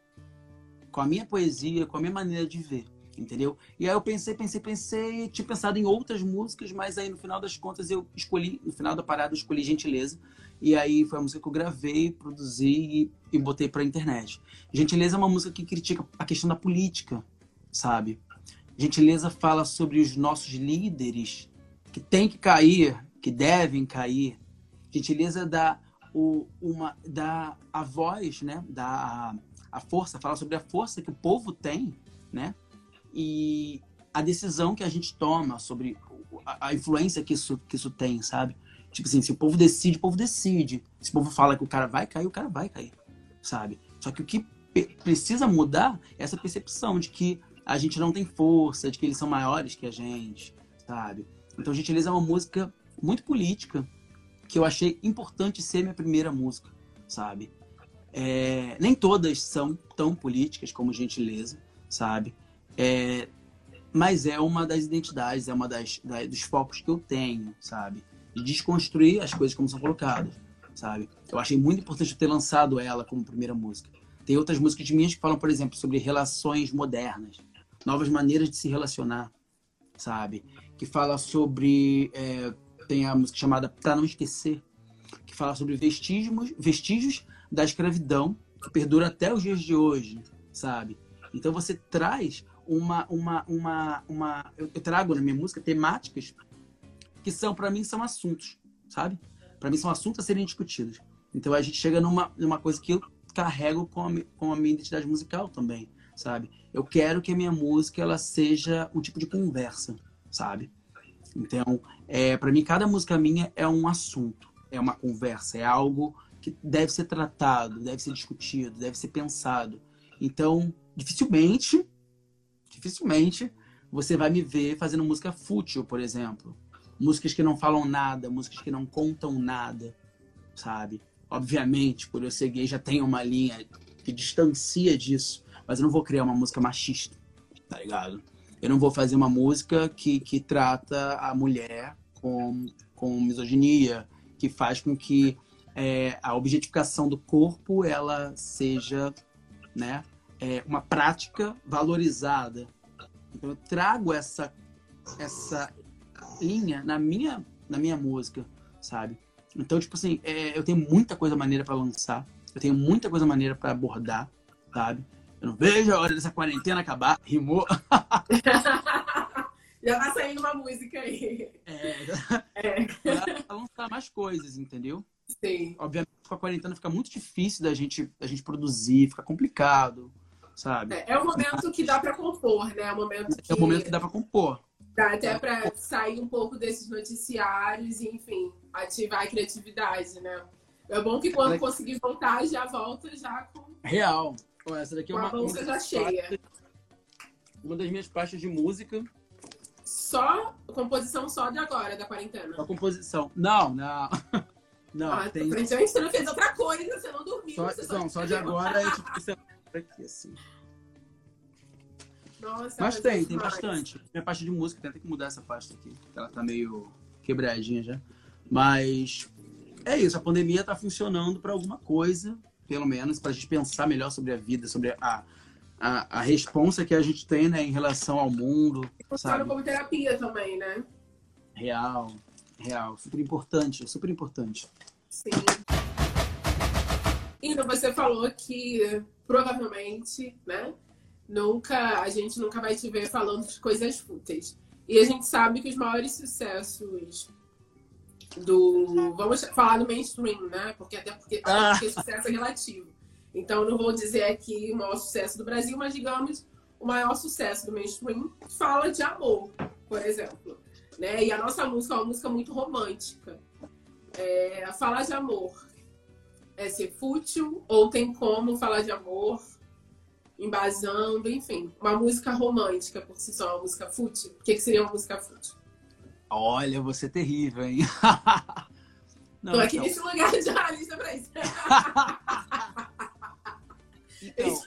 com a minha poesia, com a minha maneira de ver, entendeu? E aí eu pensei, pensei, pensei, tinha pensado em outras músicas, mas aí no final das contas eu escolhi, no final da parada eu escolhi Gentileza, e aí foi a música que eu gravei, produzi e, e botei pra internet. Gentileza é uma música que critica a questão da política, sabe? Gentileza fala sobre os nossos líderes que têm que cair, que devem cair. Gentileza dá, o, uma, dá a voz, né? Dá a, a força, fala sobre a força que o povo tem, né? E a decisão que a gente toma sobre a, a influência que isso, que isso tem, sabe? Tipo assim, se o povo decide, o povo decide. Se o povo fala que o cara vai cair, o cara vai cair, sabe? Só que o que precisa mudar é essa percepção de que a gente não tem força, de que eles são maiores que a gente, sabe? Então, Gentileza é uma música muito política, que eu achei importante ser minha primeira música, sabe? É, nem todas são tão políticas como Gentileza, sabe? É, mas é uma das identidades, é uma das, das, dos focos que eu tenho, sabe? De desconstruir as coisas como são colocadas, sabe? Eu achei muito importante ter lançado ela como primeira música. Tem outras músicas minhas que falam, por exemplo, sobre relações modernas, novas maneiras de se relacionar, sabe? Que fala sobre. É, tem a música chamada Pra Não Esquecer, que fala sobre vestígios, vestígios da escravidão que perdura até os dias de hoje, sabe? Então você traz uma. uma, uma, uma eu trago na minha música temáticas que são, para mim, são assuntos, sabe? Para mim, são assuntos a serem discutidos. Então a gente chega numa, numa coisa que eu carrego com a, com a minha identidade musical também, sabe? Eu quero que a minha música ela seja um tipo de conversa, sabe? Então, é, para mim, cada música minha é um assunto, é uma conversa, é algo que deve ser tratado, deve ser discutido, deve ser pensado. Então, dificilmente, dificilmente você vai me ver fazendo música fútil, por exemplo. Músicas que não falam nada, músicas que não contam nada, sabe? Obviamente, por eu ser gay, já tem uma linha que distancia disso. Mas eu não vou criar uma música machista, tá ligado? Eu não vou fazer uma música que, que trata a mulher com, com misoginia, que faz com que é, a objetificação do corpo ela seja né, é, uma prática valorizada. Então eu trago essa, essa linha na minha, na minha música, sabe? Então, tipo assim, é, eu tenho muita coisa maneira para lançar, eu tenho muita coisa maneira para abordar, sabe? Eu não vejo a hora dessa quarentena acabar. Rimou. já tá saindo uma música aí. É, é. pra lançar mais coisas, entendeu? Sim. Obviamente, com a quarentena fica muito difícil da gente, da gente produzir, fica complicado, sabe? É, é o momento que dá para compor, né? É o momento que... É o momento que dá para compor. Dá até para sair um pouco desses noticiários e, enfim, ativar a criatividade, né? É bom que quando conseguir voltar, já volta já com. Real. essa daqui é uma. Com a bolsa já cheia. Uma das minhas pastas de música. Só composição só de agora, da quarentena. Só composição. Não, não. Não, ah, tem. Você não fez outra coisa, você não dormiu. Só, só não, só de agora é tipo, você aqui, assim. Nossa, mas tem, tem bastante. Minha pasta de música, tem que mudar essa pasta aqui. Ela tá meio quebradinha já. Mas é isso, a pandemia tá funcionando para alguma coisa, pelo menos, pra gente pensar melhor sobre a vida, sobre a, a, a responsa que a gente tem, né, em relação ao mundo. Funciona como terapia também, né? Real, real. Super importante, super importante. Sim. Então, você falou que provavelmente, né, nunca a gente nunca vai te ver falando de coisas fúteis. E a gente sabe que os maiores sucessos do. Vamos falar do mainstream, né? Porque até porque, ah. porque sucesso é relativo. Então não vou dizer aqui o maior sucesso do Brasil, mas digamos o maior sucesso do mainstream fala de amor, por exemplo. Né? E a nossa música é uma música muito romântica. É, falar de amor é ser fútil ou tem como falar de amor embasando, enfim, uma música romântica por si só, uma música fútil. O que, que seria uma música fútil? Olha, você é terrível, hein? não, Tô aqui então... nesse lugar de analista pra isso. então,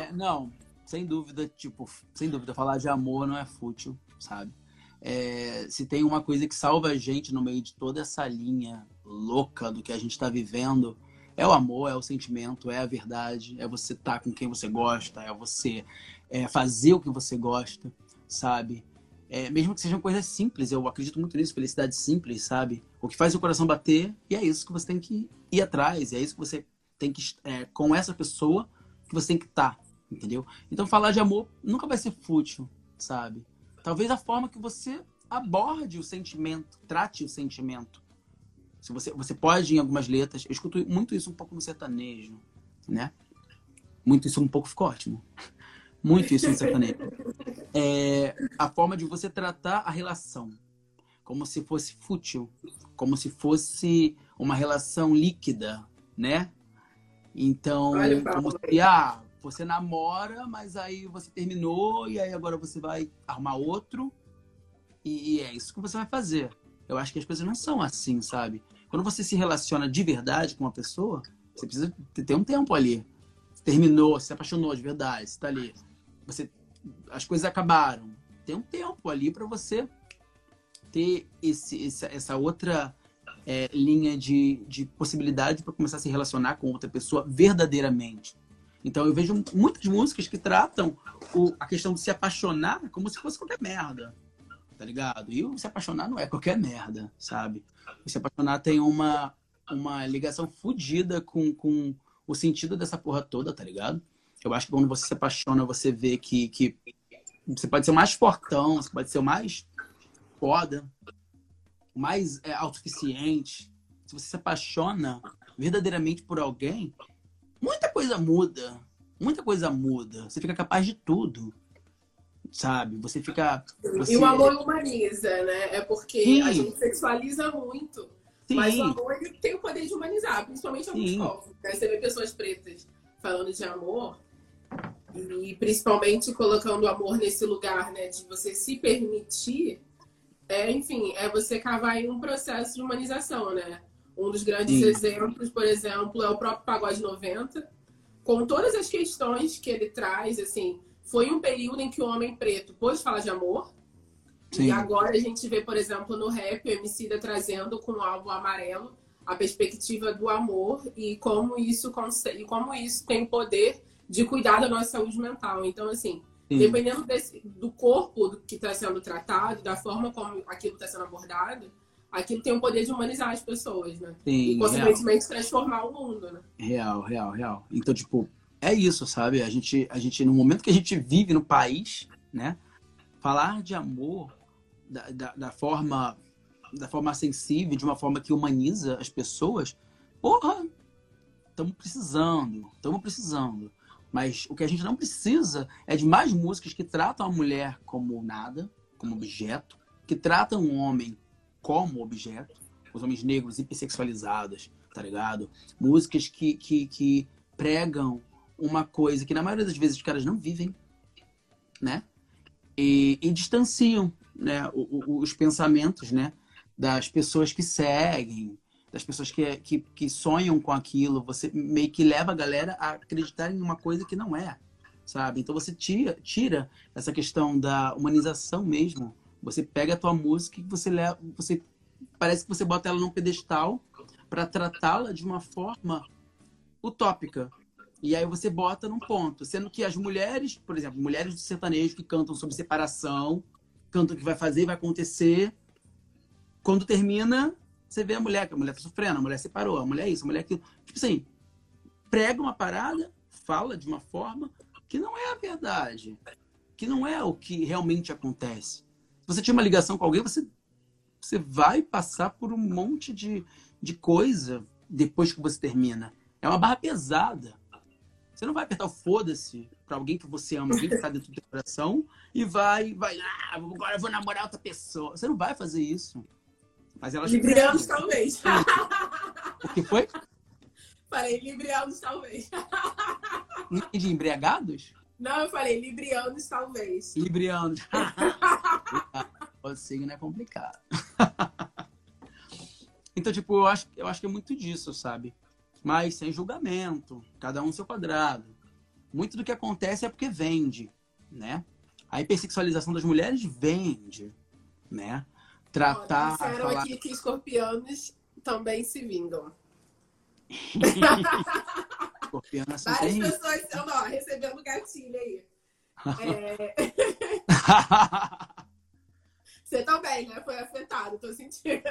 é, não, sem dúvida, tipo, sem dúvida, falar de amor não é fútil, sabe? É, se tem uma coisa que salva a gente no meio de toda essa linha louca do que a gente está vivendo, é o amor, é o sentimento, é a verdade, é você estar tá com quem você gosta, é você é, fazer o que você gosta, sabe? É, mesmo que sejam coisas simples, eu acredito muito nisso, felicidade simples, sabe? O que faz o coração bater, e é isso que você tem que ir atrás, é isso que você tem que, é, com essa pessoa, que você tem que estar, tá, entendeu? Então falar de amor nunca vai ser fútil, sabe? Talvez a forma que você aborde o sentimento, trate o sentimento, se você, você pode, em algumas letras, eu escuto muito isso um pouco no sertanejo, né? Muito isso um pouco ficou ótimo. Muito isso no sertanejo. É, a forma de você tratar a relação. Como se fosse fútil. Como se fosse uma relação líquida, né? Então, como se, ah, você namora, mas aí você terminou e aí agora você vai arrumar outro e, e é isso que você vai fazer eu acho que as coisas não são assim, sabe? Quando você se relaciona de verdade com uma pessoa, você precisa ter um tempo ali. Você terminou, se apaixonou de verdade, você tá ali. Você, as coisas acabaram. Tem um tempo ali para você ter esse, essa, outra é, linha de, de possibilidade para começar a se relacionar com outra pessoa verdadeiramente. Então eu vejo muitas músicas que tratam o, a questão de se apaixonar como se fosse qualquer merda tá ligado? E se apaixonar não é qualquer merda, sabe? Se apaixonar tem uma, uma ligação fodida com, com o sentido dessa porra toda, tá ligado? Eu acho que quando você se apaixona, você vê que, que você pode ser o mais fortão, você pode ser o mais foda, o mais é, autossuficiente. Se você se apaixona verdadeiramente por alguém, muita coisa muda. Muita coisa muda. Você fica capaz de tudo sabe? Você fica. Você... E o amor humaniza, né? É porque Sim. a gente sexualiza muito. Sim. Mas o amor ele tem o poder de humanizar, principalmente alguns povos. Né? Você vê pessoas pretas falando de amor e principalmente colocando o amor nesse lugar, né? De você se permitir. É, enfim, é você cavar em um processo de humanização, né? Um dos grandes Sim. exemplos, por exemplo, é o próprio Pagode 90, com todas as questões que ele traz, assim, foi um período em que o homem preto pôde falar de amor. Sim. E agora a gente vê, por exemplo, no rap, o Emicida trazendo com o álbum Amarelo a perspectiva do amor e como isso consegue, como isso tem poder de cuidar da nossa saúde mental. Então, assim, Sim. dependendo desse, do corpo que está sendo tratado, da forma como aquilo está sendo abordado, aquilo tem o poder de humanizar as pessoas, né? Sim, e, consequentemente, real. transformar o mundo, né? Real, real, real. Então, tipo, é isso, sabe? A gente, a gente, no momento que a gente vive no país, né? Falar de amor da, da, da forma da forma sensível, de uma forma que humaniza as pessoas, porra, estamos precisando, estamos precisando. Mas o que a gente não precisa é de mais músicas que tratam a mulher como nada, como objeto, que tratam o homem como objeto, os homens negros hipersexualizados, tá ligado? Músicas que, que, que pregam uma coisa que na maioria das vezes os caras não vivem, né? E, e distanciam né, os, os pensamentos né, das pessoas que seguem, das pessoas que, que, que, sonham com aquilo. Você meio que leva a galera a acreditar em uma coisa que não é, sabe? Então você tira, tira essa questão da humanização mesmo. Você pega a tua música e você leva, você parece que você bota ela num pedestal para tratá-la de uma forma utópica, e aí você bota num ponto. Sendo que as mulheres, por exemplo, mulheres do sertanejo que cantam sobre separação, cantam o que vai fazer vai acontecer. Quando termina, você vê a mulher, que a mulher tá sofrendo, a mulher separou, a mulher é isso, a mulher é aquilo. Tipo assim, prega uma parada, fala de uma forma que não é a verdade. Que não é o que realmente acontece. Se você tinha uma ligação com alguém, você, você vai passar por um monte de, de coisa depois que você termina. É uma barra pesada. Você não vai apertar o foda-se pra alguém que você ama, alguém que tá dentro do teu coração, e vai, vai, ah, agora eu vou namorar outra pessoa. Você não vai fazer isso. Mas elas Librianos, talvez. O que foi? Falei librianos, talvez. De embriagados? Não, eu falei librianos, talvez. Librianos. o signo é complicado. então, tipo, eu acho, eu acho que é muito disso, sabe? Mas sem julgamento, cada um seu quadrado. Muito do que acontece é porque vende, né? A hipersexualização das mulheres vende, né? Tratar. Ó, disseram falar... aqui que escorpianos também se vingam. Escorpião são Várias pessoas estão ó, recebendo gatilho aí. É... Você também, né? Foi afetado, tô sentindo.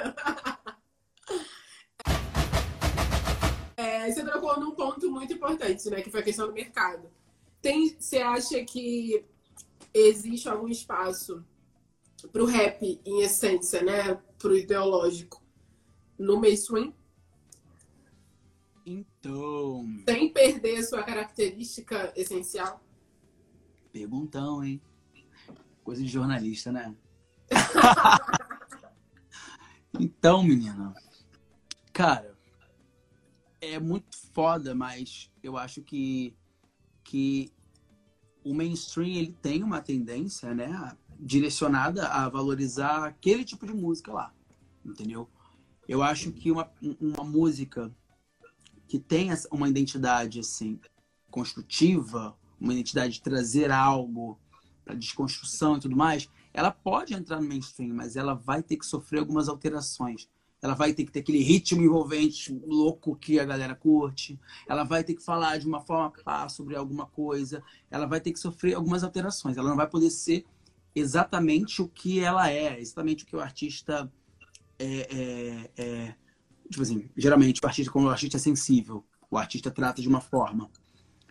É, você trocou num ponto muito importante, né? Que foi a questão do mercado. Tem, você acha que existe algum espaço para o rap, em essência, né? Para o ideológico, no mainstream? Então. Sem perder sua característica essencial? Perguntão, hein? Coisa de jornalista, né? então, menina. Cara, é muito foda, mas eu acho que, que o mainstream ele tem uma tendência, né, direcionada a valorizar aquele tipo de música lá, entendeu? Eu acho que uma, uma música que tem uma identidade assim construtiva, uma identidade de trazer algo para desconstrução e tudo mais, ela pode entrar no mainstream, mas ela vai ter que sofrer algumas alterações. Ela vai ter que ter aquele ritmo envolvente louco que a galera curte. Ela vai ter que falar de uma forma pá sobre alguma coisa. Ela vai ter que sofrer algumas alterações. Ela não vai poder ser exatamente o que ela é, exatamente o que o artista é, é, é tipo assim, geralmente o artista, como o artista é sensível, o artista trata de uma forma.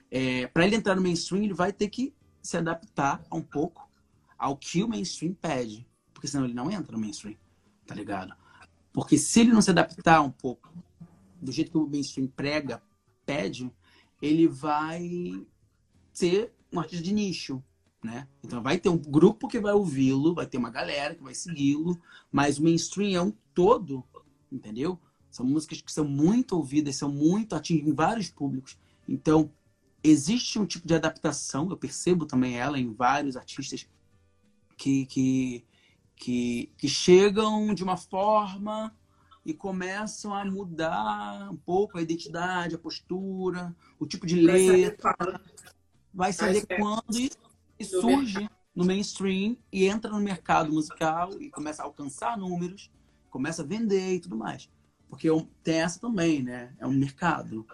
É, para ele entrar no mainstream, ele vai ter que se adaptar um pouco ao que o mainstream pede, porque senão ele não entra no mainstream, tá ligado? Porque se ele não se adaptar um pouco do jeito que o mainstream prega, pede, ele vai ser um artista de nicho, né? Então vai ter um grupo que vai ouvi-lo, vai ter uma galera que vai segui-lo, mas o mainstream é um todo, entendeu? São músicas que são muito ouvidas, são muito atingem vários públicos. Então, existe um tipo de adaptação, eu percebo também ela em vários artistas que, que que, que chegam de uma forma e começam a mudar um pouco a identidade, a postura, o tipo de letra. Vai se adequando e, e surge no mainstream e entra no mercado musical e começa a alcançar números, começa a vender e tudo mais. Porque é tem essa também, né? É um mercado,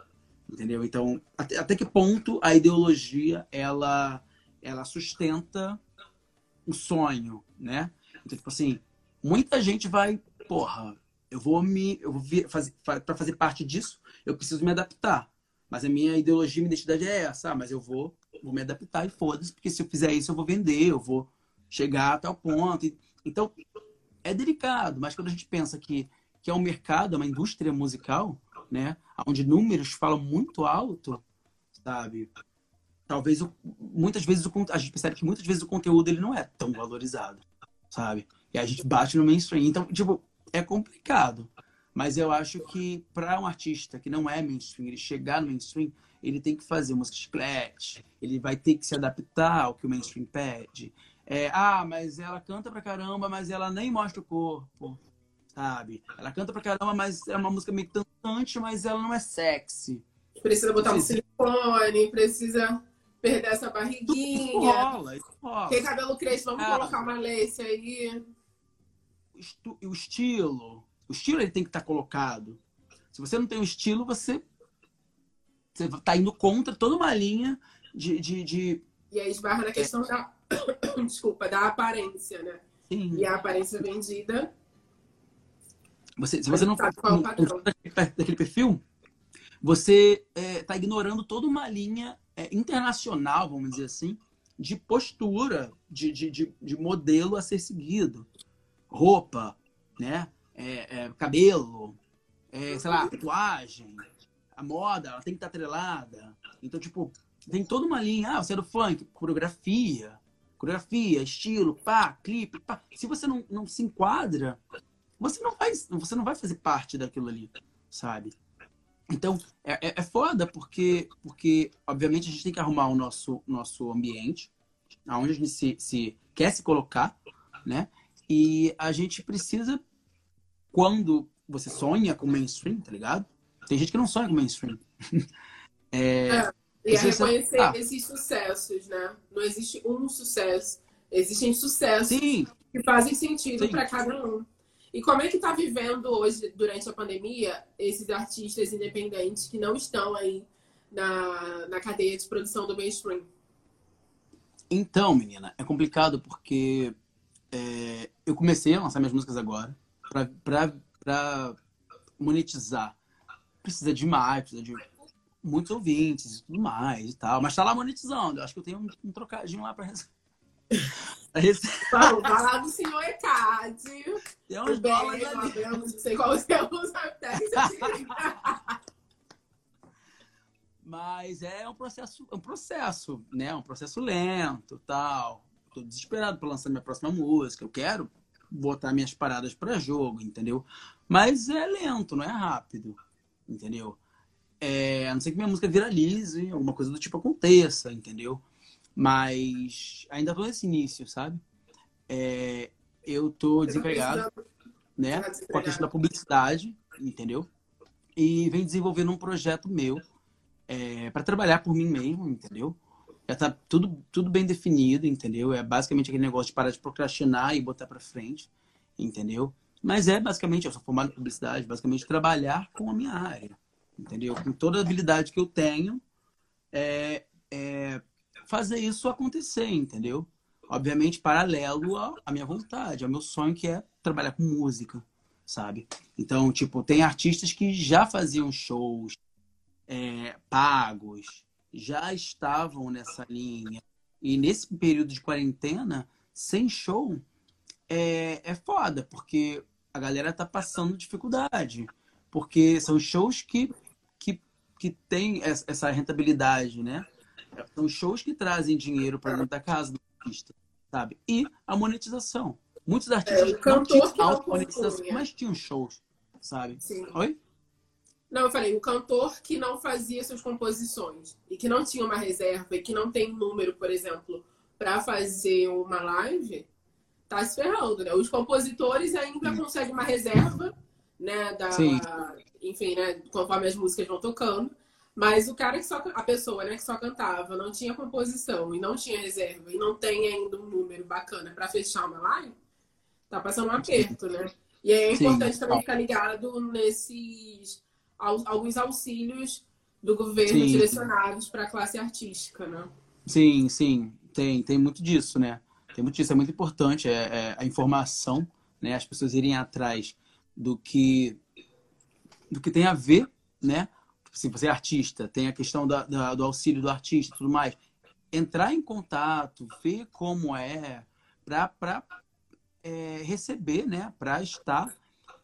entendeu? Então, até, até que ponto a ideologia ela, ela sustenta o sonho, né? Então, tipo assim, muita gente vai, porra, eu vou me. Eu vou fazer, para fazer parte disso, eu preciso me adaptar. Mas a minha ideologia, minha identidade é essa, ah, mas eu vou, vou me adaptar e foda-se, porque se eu fizer isso, eu vou vender, eu vou chegar até o ponto. Então, é delicado, mas quando a gente pensa que, que é um mercado, é uma indústria musical, né? Onde números falam muito alto, sabe? Talvez, muitas vezes, a gente percebe que muitas vezes o conteúdo ele não é tão valorizado sabe? E a gente bate no mainstream. Então, tipo, é complicado. Mas eu acho que para um artista que não é mainstream, ele chegar no mainstream, ele tem que fazer música chiclete, ele vai ter que se adaptar ao que o mainstream pede. É, ah, mas ela canta pra caramba, mas ela nem mostra o corpo, sabe? Ela canta pra caramba, mas é uma música meio cantante, mas ela não é sexy. Precisa botar um silicone, precisa perder essa barriguinha. Isso rola, isso rola. Tem cabelo crespo, vamos é. colocar uma lace aí. O estilo. O estilo ele tem que estar tá colocado. Se você não tem um estilo, você você está indo contra toda uma linha de, de, de... E aí esbarra na questão é. da desculpa, da aparência, né? Sim. E a aparência vendida. Você, se você não, não, não daquele perfil, você está é, tá ignorando toda uma linha é, internacional, vamos dizer assim, de postura, de, de, de, de modelo a ser seguido. Roupa, né? É, é, cabelo, é, sei lá, tatuagem, a moda, ela tem que estar atrelada. Então, tipo, tem toda uma linha. Ah, você é do funk, coreografia, coreografia, estilo, pá, clipe, pá. Se você não, não se enquadra, você não vai, você não vai fazer parte daquilo ali, sabe? Então, é, é, é foda porque, porque, obviamente, a gente tem que arrumar o nosso, nosso ambiente, aonde a gente se, se quer se colocar, né? E a gente precisa, quando você sonha com mainstream, tá ligado? Tem gente que não sonha com mainstream. é, é, e é reconhecer ah, esses sucessos, né? Não existe um sucesso. Existem sucessos sim, que fazem sentido para cada um. E como é que está vivendo hoje, durante a pandemia, esses artistas independentes que não estão aí na, na cadeia de produção do mainstream? Então, menina, é complicado porque é, eu comecei a lançar minhas músicas agora para monetizar. Precisa de mais, precisa de muitos ouvintes e tudo mais e tal. Mas tá lá monetizando. Eu acho que eu tenho um, um trocadinho lá para Vamos, vai lá do senhor Ecade. Tem uns dólares ali. Não sei qual você usa Mas é um processo, é um processo, né? Um processo lento, tal. Tô desesperado para lançar minha próxima música. Eu quero botar minhas paradas para jogo, entendeu? Mas é lento, não é rápido, entendeu? É, a não ser que minha música viralize, alguma coisa do tipo aconteça, entendeu? Mas ainda tô nesse início, sabe? É, eu tô desempregado. né? Com a questão da publicidade, entendeu? E vem desenvolvendo um projeto meu é, para trabalhar por mim mesmo, entendeu? Já tá tudo, tudo bem definido, entendeu? É basicamente aquele negócio de parar de procrastinar e botar para frente, entendeu? Mas é basicamente, eu sou formado em publicidade, basicamente trabalhar com a minha área, entendeu? Com toda a habilidade que eu tenho, é, é fazer isso acontecer, entendeu? Obviamente, paralelo à minha vontade, ao meu sonho que é trabalhar com música, sabe? Então, tipo, tem artistas que já faziam shows é, pagos, já estavam nessa linha. E nesse período de quarentena, sem show, é, é foda, porque a galera tá passando dificuldade. Porque são shows que, que, que têm essa rentabilidade, né? São shows que trazem dinheiro para dentro da casa do artista, sabe? E a monetização. Muitos artistas é, não tinham auto-monetização, mas tinham shows, sabe? Sim. Oi? Não, eu falei, o cantor que não fazia suas composições e que não tinha uma reserva e que não tem número, por exemplo, para fazer uma live, tá se ferrando, né? Os compositores ainda conseguem uma reserva, né? Da, Sim. enfim, né? Conforme as músicas vão tocando. Mas o cara que só. A pessoa, né, que só cantava, não tinha composição e não tinha reserva e não tem ainda um número bacana para fechar uma live, tá passando um aperto, né? E aí é importante Sim. também ficar ligado nesses alguns auxílios do governo sim. direcionados para a classe artística, né? Sim, sim, tem, tem muito disso, né? Tem muito disso, é muito importante é, é a informação, né? As pessoas irem atrás do que do que tem a ver, né? Se assim, você é artista, tem a questão da, da, do auxílio do artista tudo mais. Entrar em contato, ver como é, para é, receber, né? Para estar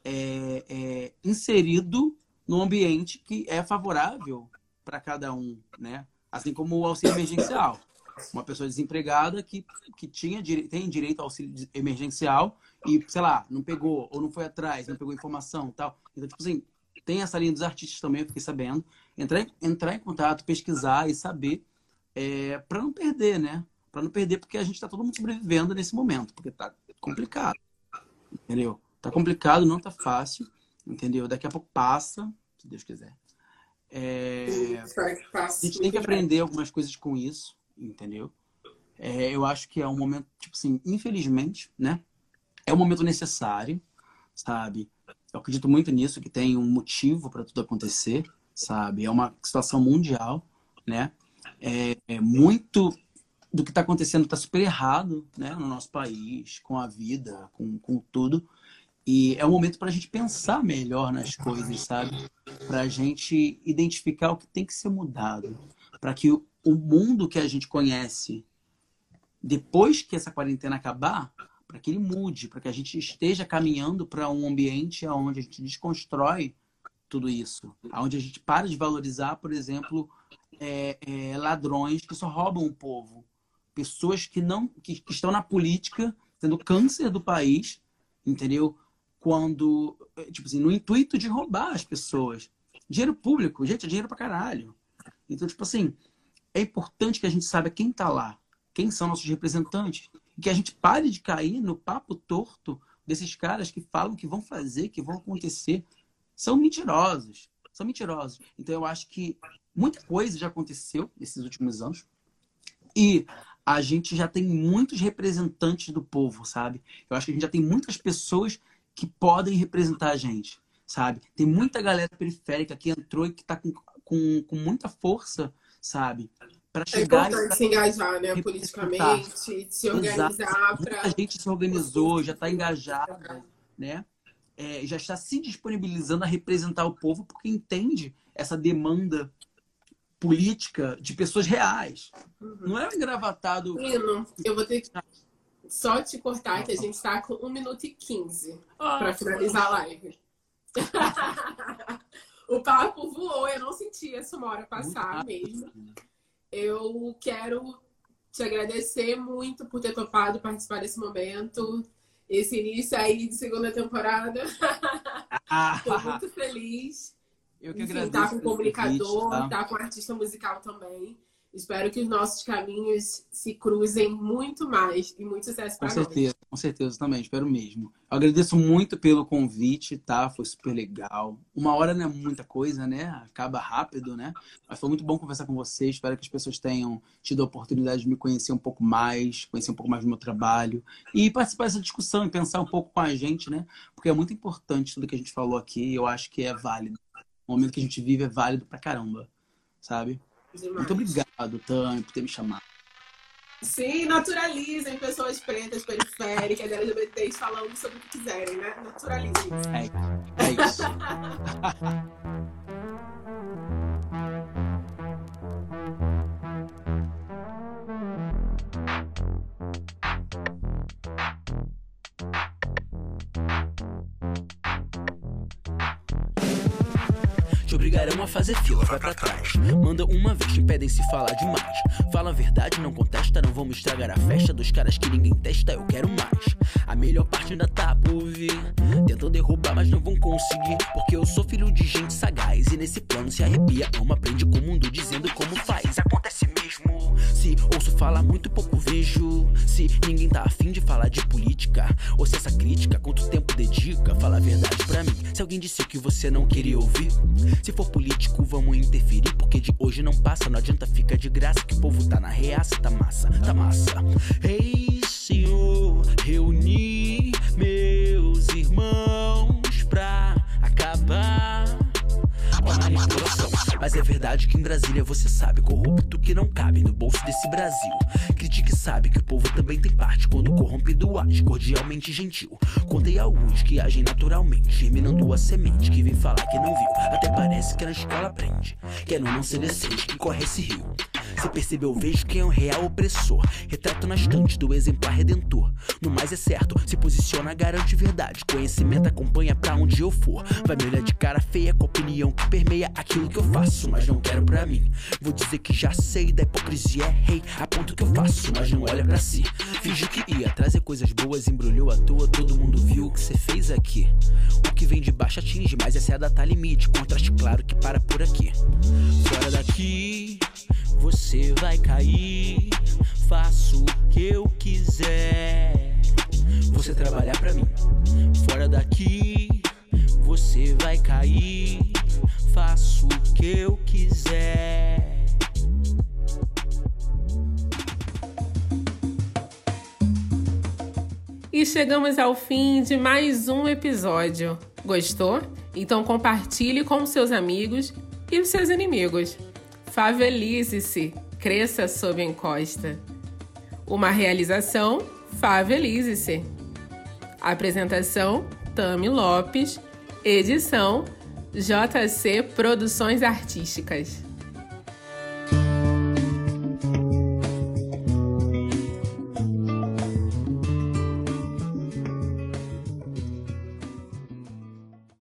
é, é, inserido num ambiente que é favorável para cada um, né? Assim como o auxílio emergencial. Uma pessoa desempregada que, que tinha, tem direito ao auxílio emergencial e, sei lá, não pegou, ou não foi atrás, não pegou informação tal. Então, tipo assim, tem essa linha dos artistas também, eu fiquei sabendo. Entrar, entrar em contato, pesquisar e saber é, para não perder, né? Para não perder, porque a gente está todo mundo sobrevivendo nesse momento, porque tá complicado. Entendeu? Tá complicado, não tá fácil entendeu? Daqui a pouco passa, se Deus quiser. É... A gente tem que aprender algumas coisas com isso, entendeu? É, eu acho que é um momento, tipo assim, infelizmente, né? É um momento necessário, sabe? Eu acredito muito nisso, que tem um motivo para tudo acontecer, sabe? É uma situação mundial, né? É, é muito do que está acontecendo está super errado, né? No nosso país, com a vida, com, com tudo. E é um momento para a gente pensar melhor nas coisas, sabe? Para a gente identificar o que tem que ser mudado. Para que o, mundo que a gente conhece, depois que essa quarentena acabar, para que ele mude, para que a gente esteja caminhando para um ambiente onde a gente desconstrói tudo isso. Onde a gente para de valorizar, por exemplo, é, é, ladrões que só roubam o povo. Pessoas que não que, estão na política, sendo câncer do país, entendeu? quando, eh, tipo assim, no intuito de roubar as pessoas. Dinheiro público, gente, é dinheiro pra caralho. Então, tipo assim, é importante que a gente saiba quem tá lá, quem são nossos representantes, e que a gente pare de cair no papo torto desses caras que falam que vão fazer, que vão acontecer. São mentirosos, são mentirosos. Então, eu acho que muita coisa já aconteceu nesses últimos anos. E a gente já tem muitos representantes do povo, sabe? Eu acho que a gente já tem muitas pessoas que podem representar a gente, sabe? Tem muita galera periférica que entrou e que está com, com, com muita força, sabe? Para é chegar é se engajar, né? Politicamente, se organizar para. A gente se organizou, já está engajada, né? É, já está se disponibilizando a representar o povo porque entende essa demanda política de pessoas reais. Uhum. Não é um engravatado. Menino, eu vou ter que só te cortar que a gente está com 1 minuto e 15 ah, para finalizar a live. o papo voou, eu não senti essa hora passar mesmo. Eu quero te agradecer muito por ter topado participar desse momento, esse início aí de segunda temporada. Estou muito feliz. Eu que Enfim, agradeço. Tá com comunicador, convite, tá? tá com artista musical também. Espero que os nossos caminhos se cruzem muito mais e muito sucesso para nós. Com certeza, com certeza também, espero mesmo. Eu agradeço muito pelo convite, tá? Foi super legal. Uma hora não é muita coisa, né? Acaba rápido, né? Mas foi muito bom conversar com vocês. Espero que as pessoas tenham tido a oportunidade de me conhecer um pouco mais, conhecer um pouco mais do meu trabalho e participar dessa discussão e pensar um pouco com a gente, né? Porque é muito importante tudo que a gente falou aqui. Eu acho que é válido. O momento que a gente vive é válido pra caramba, sabe? Demais. Muito obrigado, Tânia, por ter me chamado. Sim, naturalizem pessoas pretas, periféricas, LGBTs falando sobre o que quiserem, né? Naturalizem. É, é isso. Te obrigarão a fazer fila, vai pra trás. Manda uma vez, te impedem se falar demais. Fala a verdade, não contesta, não vamos estragar a festa dos caras que ninguém testa, eu quero mais. A melhor parte ainda tá por vir. Tentam derrubar, mas não vão conseguir. Porque eu sou filho de gente sagaz. E nesse plano se arrepia, ama, aprende com o mundo dizendo como faz. Acontece mesmo. Se ouço falar muito pouco vejo. Se ninguém tá afim de falar de política. Ou se essa crítica, quanto tempo dedica? Fala a verdade pra mim. Se alguém disse que você não queria ouvir. Se for político, vamos interferir. Porque de hoje não passa, não adianta, fica de graça. Que o povo tá na reaça, tá massa, tá massa. Ei, senhor, reunir Mas é verdade que em Brasília você sabe, corrupto que não cabe no bolso desse Brasil. Critique sabe que o povo também tem parte quando corrompido age cordialmente gentil. Contei alguns que agem naturalmente, germinando a semente que vem falar que não viu. Até parece que na escola aprende, que é no não ser decente que corre esse rio. Se percebeu, vejo quem é o real opressor. Retrato na estante do exemplar redentor. No mais é certo, se posiciona, garante verdade. Conhecimento acompanha pra onde eu for. Vai me olhar de cara feia com a opinião que permeia aquilo que eu faço, mas não quero pra mim. Vou dizer que já sei da hipocrisia é rei. Aponto que eu faço, mas não olha pra si. Finge que ia trazer coisas boas, embrulhou à toa. Todo mundo viu o que você fez aqui. O que vem de baixo atinge, mas essa é a data limite. Contraste claro que para por aqui. Fora daqui você vai cair. Faço o que eu quiser. Você trabalhar pra mim. Fora daqui, você vai cair. Faço o que eu quiser. E chegamos ao fim de mais um episódio. Gostou? Então compartilhe com seus amigos e os seus inimigos. Favelize-se, cresça sob encosta. Uma realização, Favelize-se. Apresentação, Tami Lopes. Edição, JC Produções Artísticas.